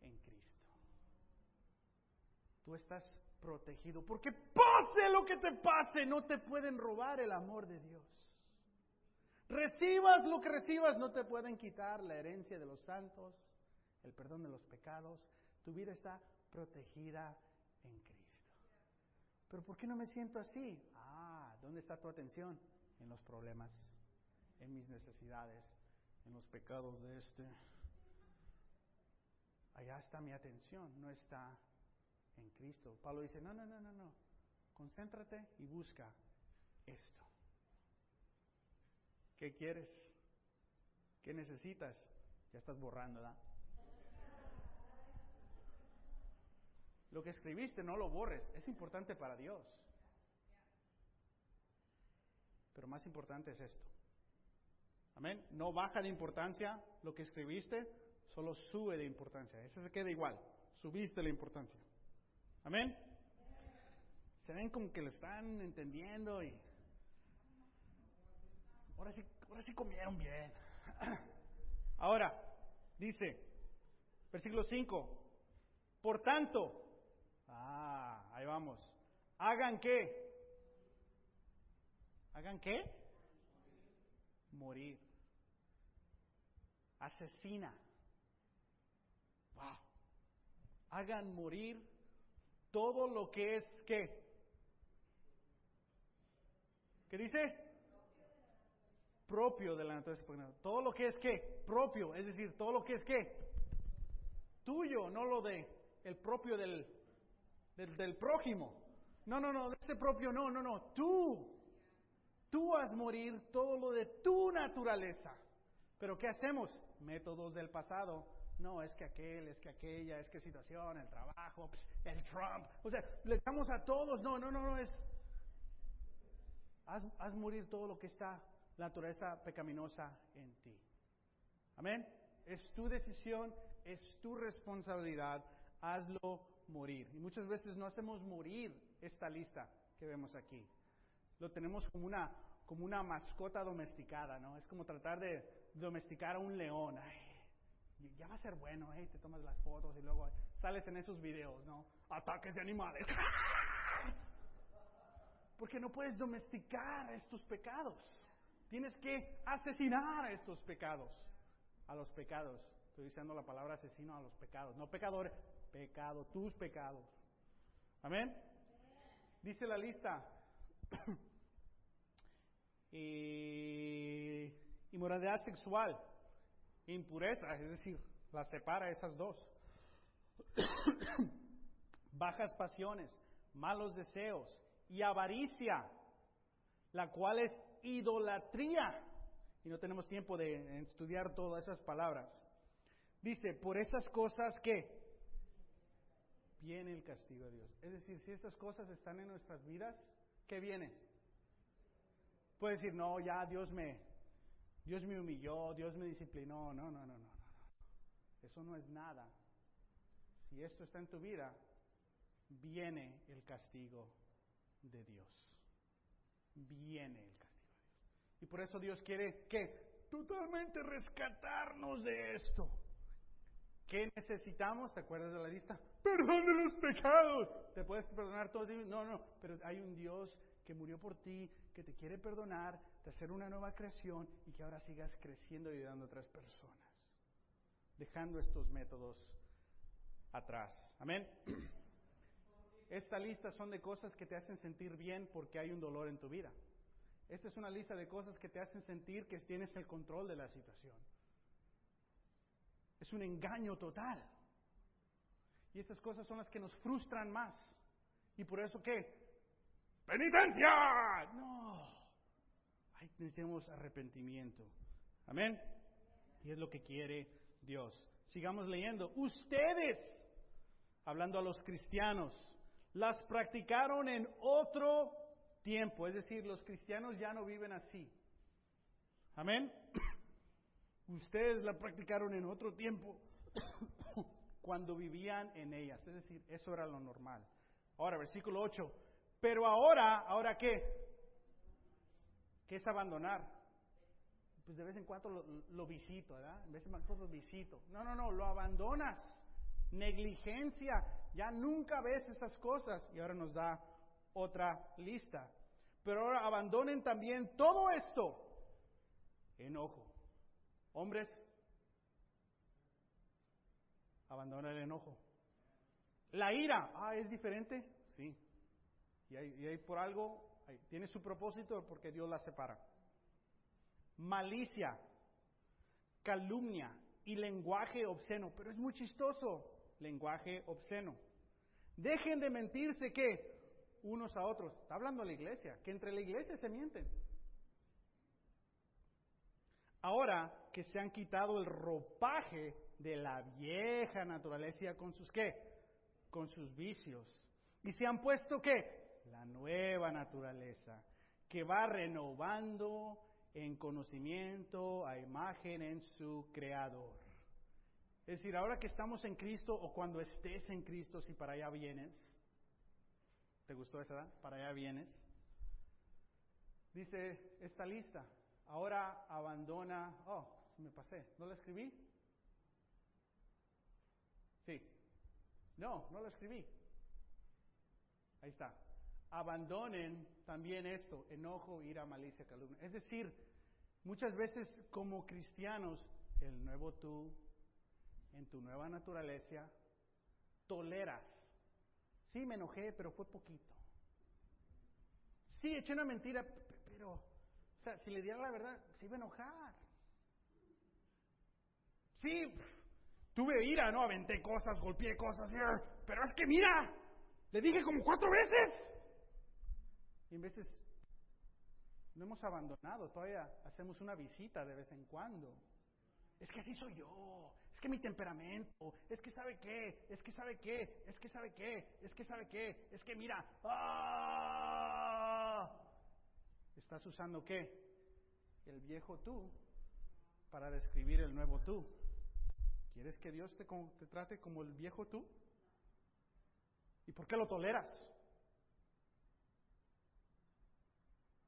en Cristo. Tú estás protegido, porque pase lo que te pase, no te pueden robar el amor de Dios. Recibas lo que recibas, no te pueden quitar la herencia de los santos, el perdón de los pecados. Tu vida está protegida en Cristo. pero ¿por qué no me siento así? Ah, ¿dónde está tu atención? En los problemas, en mis necesidades, en los pecados de este. Allá está mi atención, no está en Cristo. Pablo dice, no, no, no, no, no. Concéntrate y busca esto. ¿Qué quieres? ¿Qué necesitas? Ya estás borrando, ¿verdad? Lo que escribiste no lo borres, es importante para Dios. Pero más importante es esto. Amén. No baja de importancia lo que escribiste, solo sube de importancia. Eso se queda igual. Subiste la importancia. Amén. Se ven como que lo están entendiendo y ahora sí, ahora sí comieron bien. Ahora, dice, versículo 5, por tanto, ah, ahí vamos, hagan qué, hagan qué, morir, asesina, wow, hagan morir todo lo que es qué, ¿qué dice? Propio de la naturaleza Todo lo que es qué? Propio, es decir, todo lo que es qué? Tuyo, no lo de el propio del, del, del prójimo. No, no, no, de este propio no, no, no. Tú, tú has morir todo lo de tu naturaleza. Pero ¿qué hacemos? Métodos del pasado. No, es que aquel, es que aquella, es que situación, el trabajo, el Trump. O sea, le damos a todos. No, no, no, no, es. Haz, haz morir todo lo que está la naturaleza pecaminosa en ti. Amén. Es tu decisión, es tu responsabilidad. Hazlo morir. Y muchas veces no hacemos morir esta lista que vemos aquí. Lo tenemos como una, como una mascota domesticada, ¿no? Es como tratar de domesticar a un león. ya va a ser bueno, ¿eh? te tomas las fotos y luego sales en esos videos, ¿no? Ataques de animales. Porque no puedes domesticar estos pecados. Tienes que asesinar a estos pecados, a los pecados. Estoy diciendo la palabra asesino a los pecados, no pecadores, pecado, tus pecados. Amén. Dice la lista. y inmoralidad sexual, impureza, es decir, la separa esas dos. Bajas pasiones, malos deseos y avaricia, la cual es idolatría. Y no tenemos tiempo de estudiar todas esas palabras. Dice, por esas cosas que viene el castigo de Dios. Es decir, si estas cosas están en nuestras vidas, ¿qué viene? Puede decir, no, ya Dios me, Dios me humilló, Dios me disciplinó. No, no, no, no, no. Eso no es nada. Si esto está en tu vida, viene el castigo de Dios. Viene el castigo. Y por eso Dios quiere que totalmente rescatarnos de esto. ¿Qué necesitamos? ¿Te acuerdas de la lista? Perdón de los pecados. ¿Te puedes perdonar todos? No, no, pero hay un Dios que murió por ti, que te quiere perdonar, de hacer una nueva creación y que ahora sigas creciendo y ayudando a otras personas. Dejando estos métodos atrás. Amén. Esta lista son de cosas que te hacen sentir bien porque hay un dolor en tu vida. Esta es una lista de cosas que te hacen sentir que tienes el control de la situación. Es un engaño total. Y estas cosas son las que nos frustran más. ¿Y por eso qué? ¡Penitencia! No. Ahí necesitamos arrepentimiento. Amén. Y es lo que quiere Dios. Sigamos leyendo. Ustedes, hablando a los cristianos, las practicaron en otro tiempo. Es decir, los cristianos ya no viven así. Amén. Ustedes la practicaron en otro tiempo cuando vivían en ellas. Es decir, eso era lo normal. Ahora, versículo 8. Pero ahora, ¿ahora qué? ¿Qué es abandonar? Pues de vez en cuando lo, visito, ¿verdad? De vez en cuando lo visito. No, no, no, lo abandonas. Negligencia. Ya nunca ves esas cosas. Y ahora nos da otra lista. Pero ahora abandonen también todo esto. Enojo. Hombres, abandona el enojo. La ira, ah, ¿es diferente? Sí. Y hay, por algo, tiene su propósito porque Dios la separa. Malicia, calumnia y lenguaje obsceno. Pero es muy chistoso, lenguaje obsceno. Dejen de mentirse que unos a otros. Está hablando la iglesia, que entre la iglesia se mienten. Ahora que se han quitado el ropaje de la vieja naturaleza con sus qué? Con sus vicios. Y se han puesto qué? La nueva naturaleza, que va renovando en conocimiento a imagen en su creador. Es decir, ahora que estamos en Cristo o cuando estés en Cristo, si para allá vienes, ¿te gustó esa? Para allá vienes. Dice esta lista, ahora abandona, oh, me pasé, ¿no la escribí? Sí. No, no la escribí. Ahí está. Abandonen también esto, enojo, ira, malicia, calumnia. Es decir, muchas veces como cristianos, el nuevo tú, en tu nueva naturaleza, toleras. Sí, me enojé, pero fue poquito. Sí, eché una mentira, pero, o sea, si le diera la verdad, se iba a enojar. Sí, tuve ira, ¿no? Aventé cosas, golpeé cosas, pero es que mira, le dije como cuatro veces. Y en veces no hemos abandonado, todavía hacemos una visita de vez en cuando. Es que así soy yo, que mi temperamento, es que sabe qué, es que sabe qué, es que sabe qué, es que sabe qué, es que mira, ¡ah! ¿estás usando qué? El viejo tú para describir el nuevo tú. ¿Quieres que Dios te, te trate como el viejo tú? ¿Y por qué lo toleras?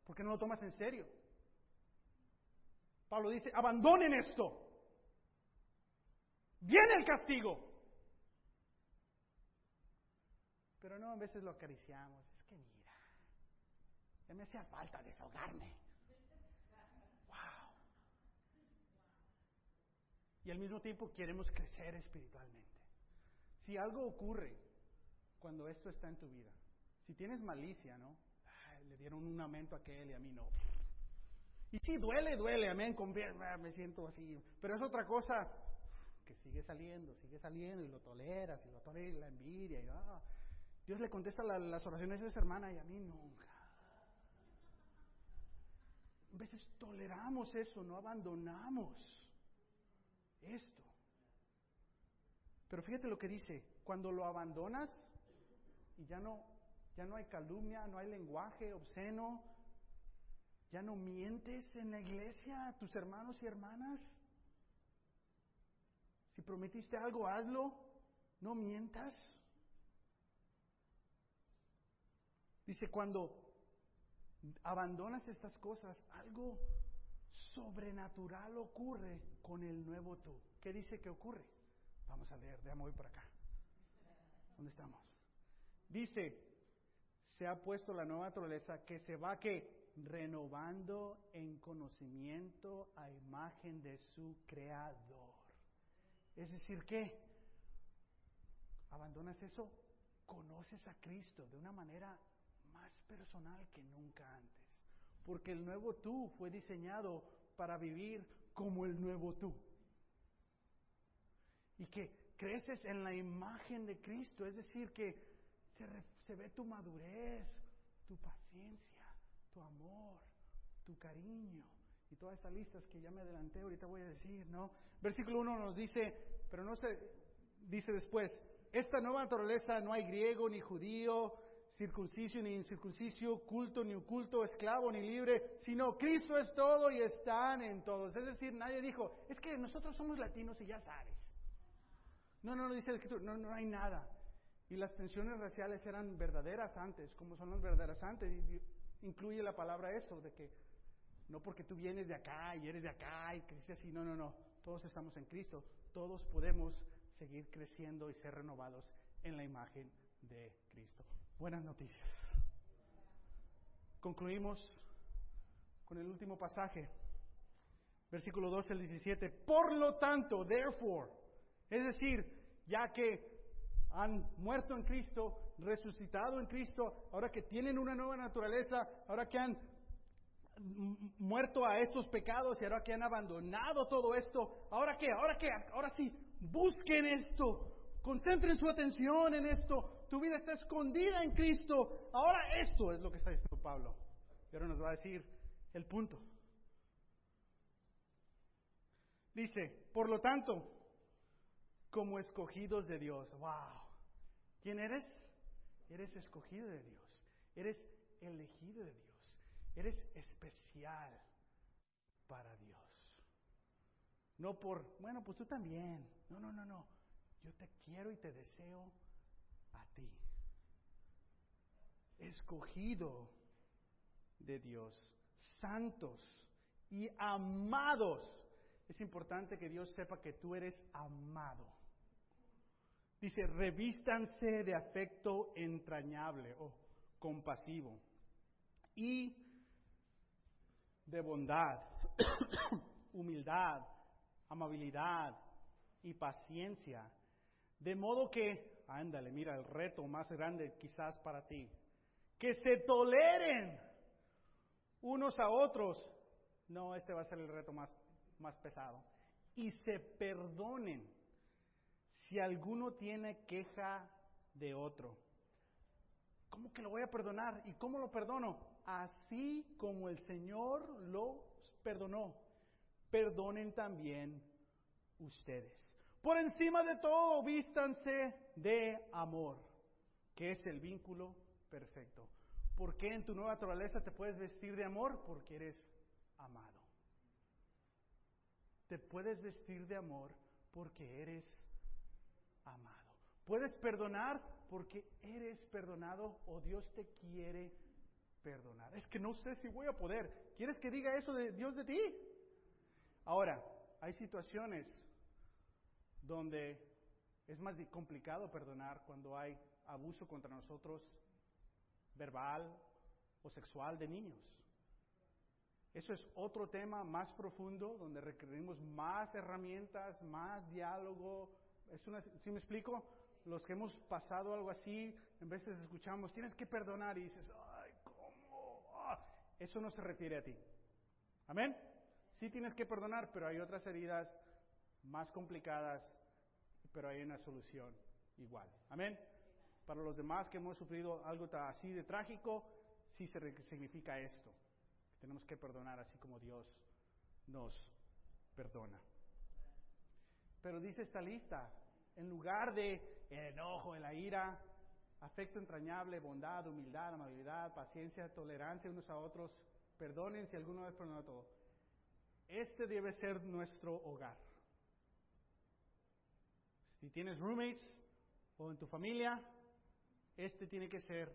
¿Por qué no lo tomas en serio? Pablo dice, abandonen esto. Viene el castigo. Pero no, a veces lo acariciamos. Es que mira, ya me hacía falta desahogarme. Wow. Y al mismo tiempo queremos crecer espiritualmente. Si algo ocurre cuando esto está en tu vida, si tienes malicia, ¿no? le dieron un aumento a aquel y a mí no. Y sí, duele, duele, amén, me siento así. Pero es otra cosa que sigue saliendo, sigue saliendo y lo toleras y lo toleras y la envidia. Y, ah, Dios le contesta las oraciones de esa hermana y a mí nunca. A veces toleramos eso, no abandonamos esto. Pero fíjate lo que dice, cuando lo abandonas y ya no, ya no hay calumnia, no hay lenguaje obsceno, ya no mientes en la iglesia a tus hermanos y hermanas, si prometiste algo, hazlo. No mientas. Dice, cuando abandonas estas cosas, algo sobrenatural ocurre con el nuevo tú. ¿Qué dice que ocurre? Vamos a leer, déjame voy por acá. ¿Dónde estamos? Dice, se ha puesto la nueva naturaleza que se va que renovando en conocimiento a imagen de su creador. Es decir, ¿qué? Abandonas eso, conoces a Cristo de una manera más personal que nunca antes. Porque el nuevo tú fue diseñado para vivir como el nuevo tú. Y que creces en la imagen de Cristo, es decir, que se, se ve tu madurez, tu paciencia, tu amor, tu cariño, y todas estas listas que ya me adelanté, ahorita voy a decir, ¿no? Versículo 1 nos dice, pero no se dice después, esta nueva naturaleza no hay griego ni judío, circuncisio ni incircuncisio, culto ni oculto, esclavo ni libre, sino Cristo es todo y están en todos. Es decir, nadie dijo, es que nosotros somos latinos y ya sabes. No, no, no dice el escritor, no, no hay nada. Y las tensiones raciales eran verdaderas antes, como son las verdaderas antes. Y incluye la palabra eso, de que no porque tú vienes de acá y eres de acá y que así, no, no, no. Todos estamos en Cristo. Todos podemos seguir creciendo y ser renovados en la imagen de Cristo. Buenas noticias. Concluimos con el último pasaje. Versículo 12 al 17. Por lo tanto, therefore, es decir, ya que han muerto en Cristo, resucitado en Cristo, ahora que tienen una nueva naturaleza, ahora que han muerto a estos pecados y ahora que han abandonado todo esto, ahora que, ahora que, ahora sí, busquen esto, concentren su atención en esto, tu vida está escondida en Cristo, ahora esto es lo que está diciendo Pablo. Ahora nos va a decir el punto. Dice, por lo tanto, como escogidos de Dios, wow, ¿quién eres? Eres escogido de Dios, eres elegido de Dios. Eres especial para Dios. No por, bueno, pues tú también. No, no, no, no. Yo te quiero y te deseo a ti. Escogido de Dios, santos y amados. Es importante que Dios sepa que tú eres amado. Dice, revístanse de afecto entrañable o compasivo y de bondad, humildad, amabilidad y paciencia. De modo que, ándale, mira el reto más grande quizás para ti, que se toleren unos a otros. No, este va a ser el reto más, más pesado. Y se perdonen si alguno tiene queja de otro. ¿Cómo que lo voy a perdonar? ¿Y cómo lo perdono? Así como el Señor los perdonó, perdonen también ustedes. Por encima de todo, vístanse de amor, que es el vínculo perfecto. ¿Por qué en tu nueva naturaleza te puedes vestir de amor? Porque eres amado. Te puedes vestir de amor porque eres amado. Puedes perdonar porque eres perdonado o Dios te quiere perdonar. Es que no sé si voy a poder. ¿Quieres que diga eso de Dios de ti? Ahora, hay situaciones donde es más complicado perdonar cuando hay abuso contra nosotros verbal o sexual de niños. Eso es otro tema más profundo donde requerimos más herramientas, más diálogo. Es una, ¿Sí me explico? Los que hemos pasado algo así, en veces escuchamos, tienes que perdonar y dices, eso no se refiere a ti. Amén. Sí tienes que perdonar, pero hay otras heridas más complicadas, pero hay una solución igual. Amén. Para los demás que hemos sufrido algo así de trágico, sí se significa esto. Tenemos que perdonar así como Dios nos perdona. Pero dice esta lista, en lugar de el enojo, en la ira, afecto entrañable, bondad, humildad, amabilidad, paciencia, tolerancia unos a otros, perdonen si alguno vez perdonado todo. Este debe ser nuestro hogar. Si tienes roommates o en tu familia, este tiene que ser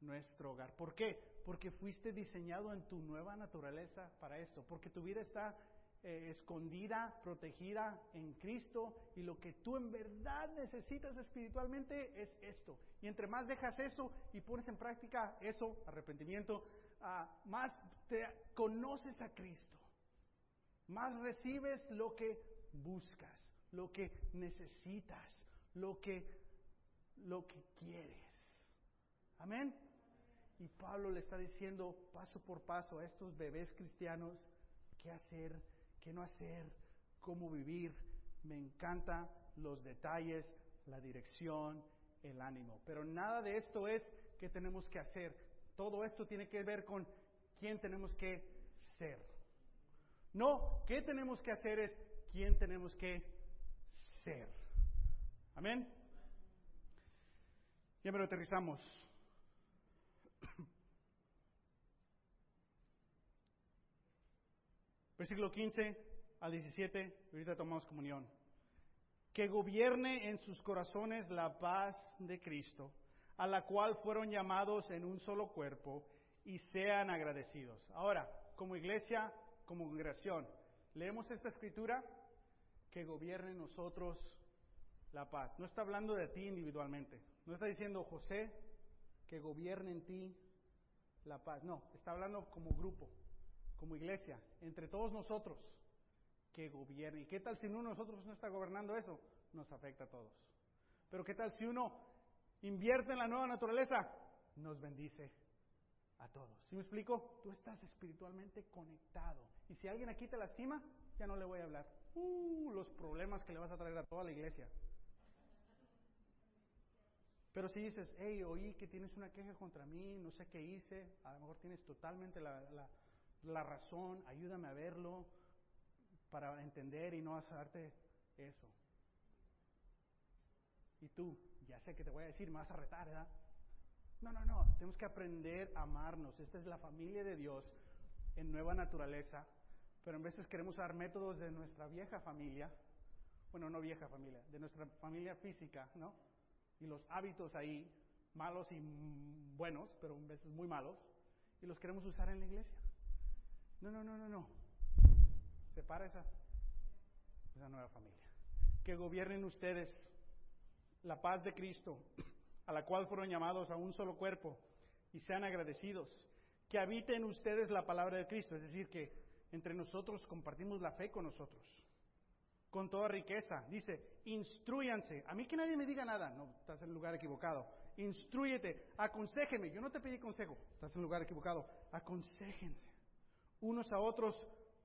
nuestro hogar. ¿Por qué? Porque fuiste diseñado en tu nueva naturaleza para esto, porque tu vida está eh, escondida, protegida en Cristo y lo que tú en verdad necesitas espiritualmente es esto. Y entre más dejas eso y pones en práctica eso, arrepentimiento, uh, más te conoces a Cristo, más recibes lo que buscas, lo que necesitas, lo que, lo que quieres. Amén. Y Pablo le está diciendo paso por paso a estos bebés cristianos qué hacer qué no hacer, cómo vivir. Me encantan los detalles, la dirección, el ánimo. Pero nada de esto es qué tenemos que hacer. Todo esto tiene que ver con quién tenemos que ser. No, qué tenemos que hacer es quién tenemos que ser. Amén. Ya me lo aterrizamos. Versículo 15 al 17, ahorita tomamos comunión. Que gobierne en sus corazones la paz de Cristo, a la cual fueron llamados en un solo cuerpo, y sean agradecidos. Ahora, como iglesia, como congregación, leemos esta escritura, que gobierne en nosotros la paz. No está hablando de ti individualmente. No está diciendo, José, que gobierne en ti la paz. No, está hablando como grupo como iglesia, entre todos nosotros, que gobierne. ¿Y qué tal si uno de nosotros no está gobernando eso? Nos afecta a todos. Pero ¿qué tal si uno invierte en la nueva naturaleza? Nos bendice a todos. ¿Sí me explico? Tú estás espiritualmente conectado. Y si alguien aquí te lastima, ya no le voy a hablar. Uh, los problemas que le vas a traer a toda la iglesia. Pero si dices, hey, oí que tienes una queja contra mí, no sé qué hice, a lo mejor tienes totalmente la, la, razón, ayúdame a verlo para entender y no hacerte eso. Y tú, ya sé que te voy a decir, me vas a retar, ¿verdad? No, no, no, tenemos que aprender a amarnos. Esta es la familia de Dios en nueva naturaleza, pero en veces queremos dar métodos de nuestra vieja familia, bueno, no vieja familia, de nuestra familia física, ¿no? y los hábitos ahí, malos y buenos, pero a veces muy malos, y los queremos usar en la iglesia. No, no, no, no, no. Separa esa, esa nueva familia. Que gobiernen ustedes la paz de Cristo, a la cual fueron llamados a un solo cuerpo, y sean agradecidos. Que habiten ustedes la palabra de Cristo, es decir, que entre nosotros compartimos la fe con nosotros con toda riqueza. Dice, instruyanse. A mí que nadie me diga nada. No, estás en el lugar equivocado. Instruyete, aconsejeme. Yo no te pedí consejo. Estás en el lugar equivocado. Aconsejense unos a otros,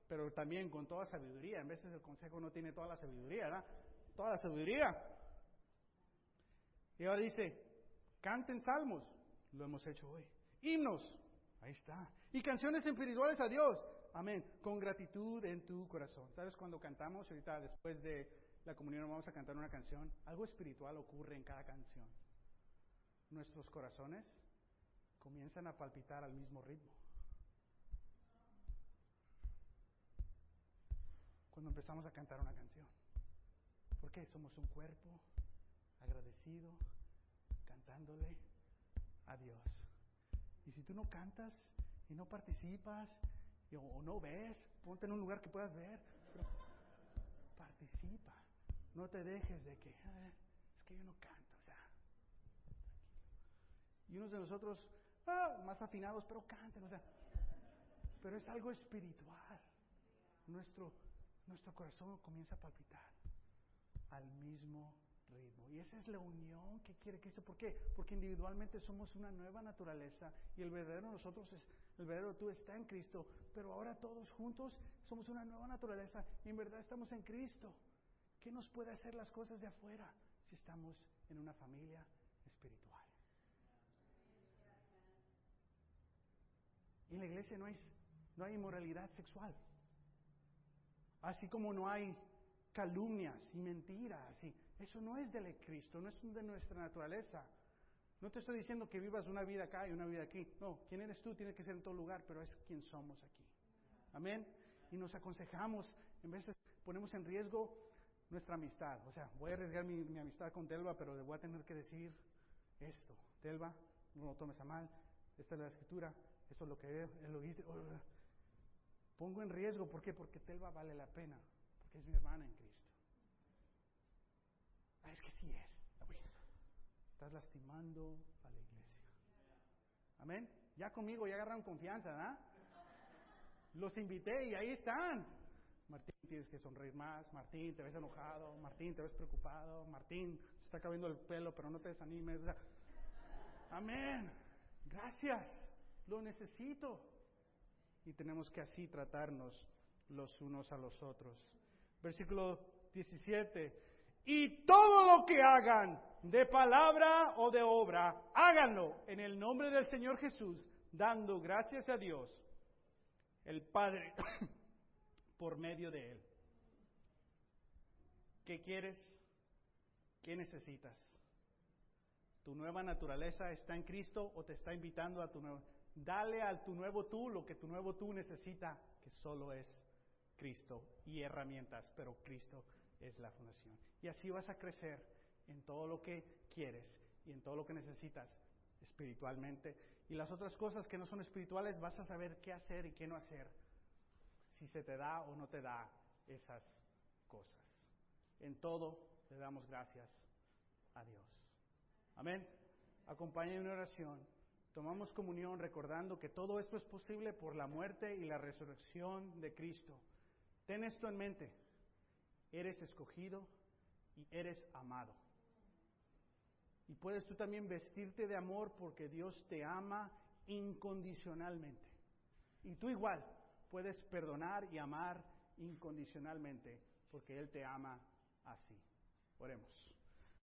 pero también con toda sabiduría. En veces el consejo no tiene toda la sabiduría, ¿verdad? Toda la sabiduría. Y ahora dice, canten salmos. Lo hemos hecho hoy. Himnos. Ahí está. Y canciones espirituales a Dios. Amén. Con gratitud en tu corazón. ¿Sabes cuando cantamos? Ahorita después de la comunión vamos a cantar una canción. Algo espiritual ocurre en cada canción. Nuestros corazones comienzan a palpitar al mismo ritmo. Cuando empezamos a cantar una canción. ¿Por qué? Somos un cuerpo agradecido, cantándole a Dios. Y si tú no cantas y no participas o no ves, ponte en un lugar que puedas ver. participa. No te dejes de que, ah, es que yo no canto, o sea, Y unos de nosotros, ah, más afinados, pero canten, o sea, pero es algo espiritual. Nuestro, nuestro corazón comienza a palpitar al mismo ritmo. Y esa es la unión que quiere Cristo. ¿Por qué? Porque individualmente somos una nueva naturaleza y el verdadero nosotros es, el verdadero tú está en Cristo, pero ahora todos juntos somos una nueva naturaleza y en verdad estamos en Cristo. ¿Qué nos puede hacer las cosas de afuera si estamos en una familia espiritual? Y en la iglesia no hay, no hay inmoralidad sexual. Así como no hay calumnias y mentiras y eso no es del Cristo, no es de nuestra naturaleza. No te estoy diciendo que vivas una vida acá y una vida aquí. No, quién eres tú tiene que ser en todo lugar, pero es quien somos aquí. Amén. Y nos aconsejamos, en veces ponemos en riesgo nuestra amistad. O sea, voy a arriesgar mi, amistad con Telva, pero le voy a tener que decir esto. Telva, no lo tomes a mal. Esta es la escritura. Esto es lo que he oído. Pongo en riesgo, ¿por qué? Porque Telva vale la pena. Porque es mi hermana en Cristo. Ah, es que sí es. Estás lastimando a la iglesia. Amén. Ya conmigo ya agarraron confianza, ¿verdad? Los invité y ahí están. Martín, tienes que sonreír más. Martín, te ves enojado. Martín, te ves preocupado. Martín, se está cayendo el pelo, pero no te desanimes. amén. Gracias. Lo necesito. Y tenemos que así tratarnos los unos a los otros. Versículo 17 y todo lo que hagan, de palabra o de obra, háganlo en el nombre del Señor Jesús, dando gracias a Dios, el Padre, por medio de Él. ¿Qué quieres? ¿Qué necesitas? ¿Tu nueva naturaleza está en Cristo o te está invitando a tu nuevo? Dale a tu nuevo tú lo que tu nuevo tú necesita, que solo es Cristo y herramientas, pero Cristo es la fundación. Y así vas a crecer en todo lo que quieres y en todo lo que necesitas espiritualmente. Y las otras cosas que no son espirituales vas a saber qué hacer y qué no hacer, si se te da o no te da esas cosas. En todo le damos gracias a Dios. Amén. Acompaña en oración. Tomamos comunión recordando que todo esto es posible por la muerte y la resurrección de Cristo. Ten esto en mente eres escogido y eres amado. Y puedes tú también vestirte de amor porque Dios te ama incondicionalmente. Y tú igual puedes perdonar y amar incondicionalmente porque Él te ama así. Oremos.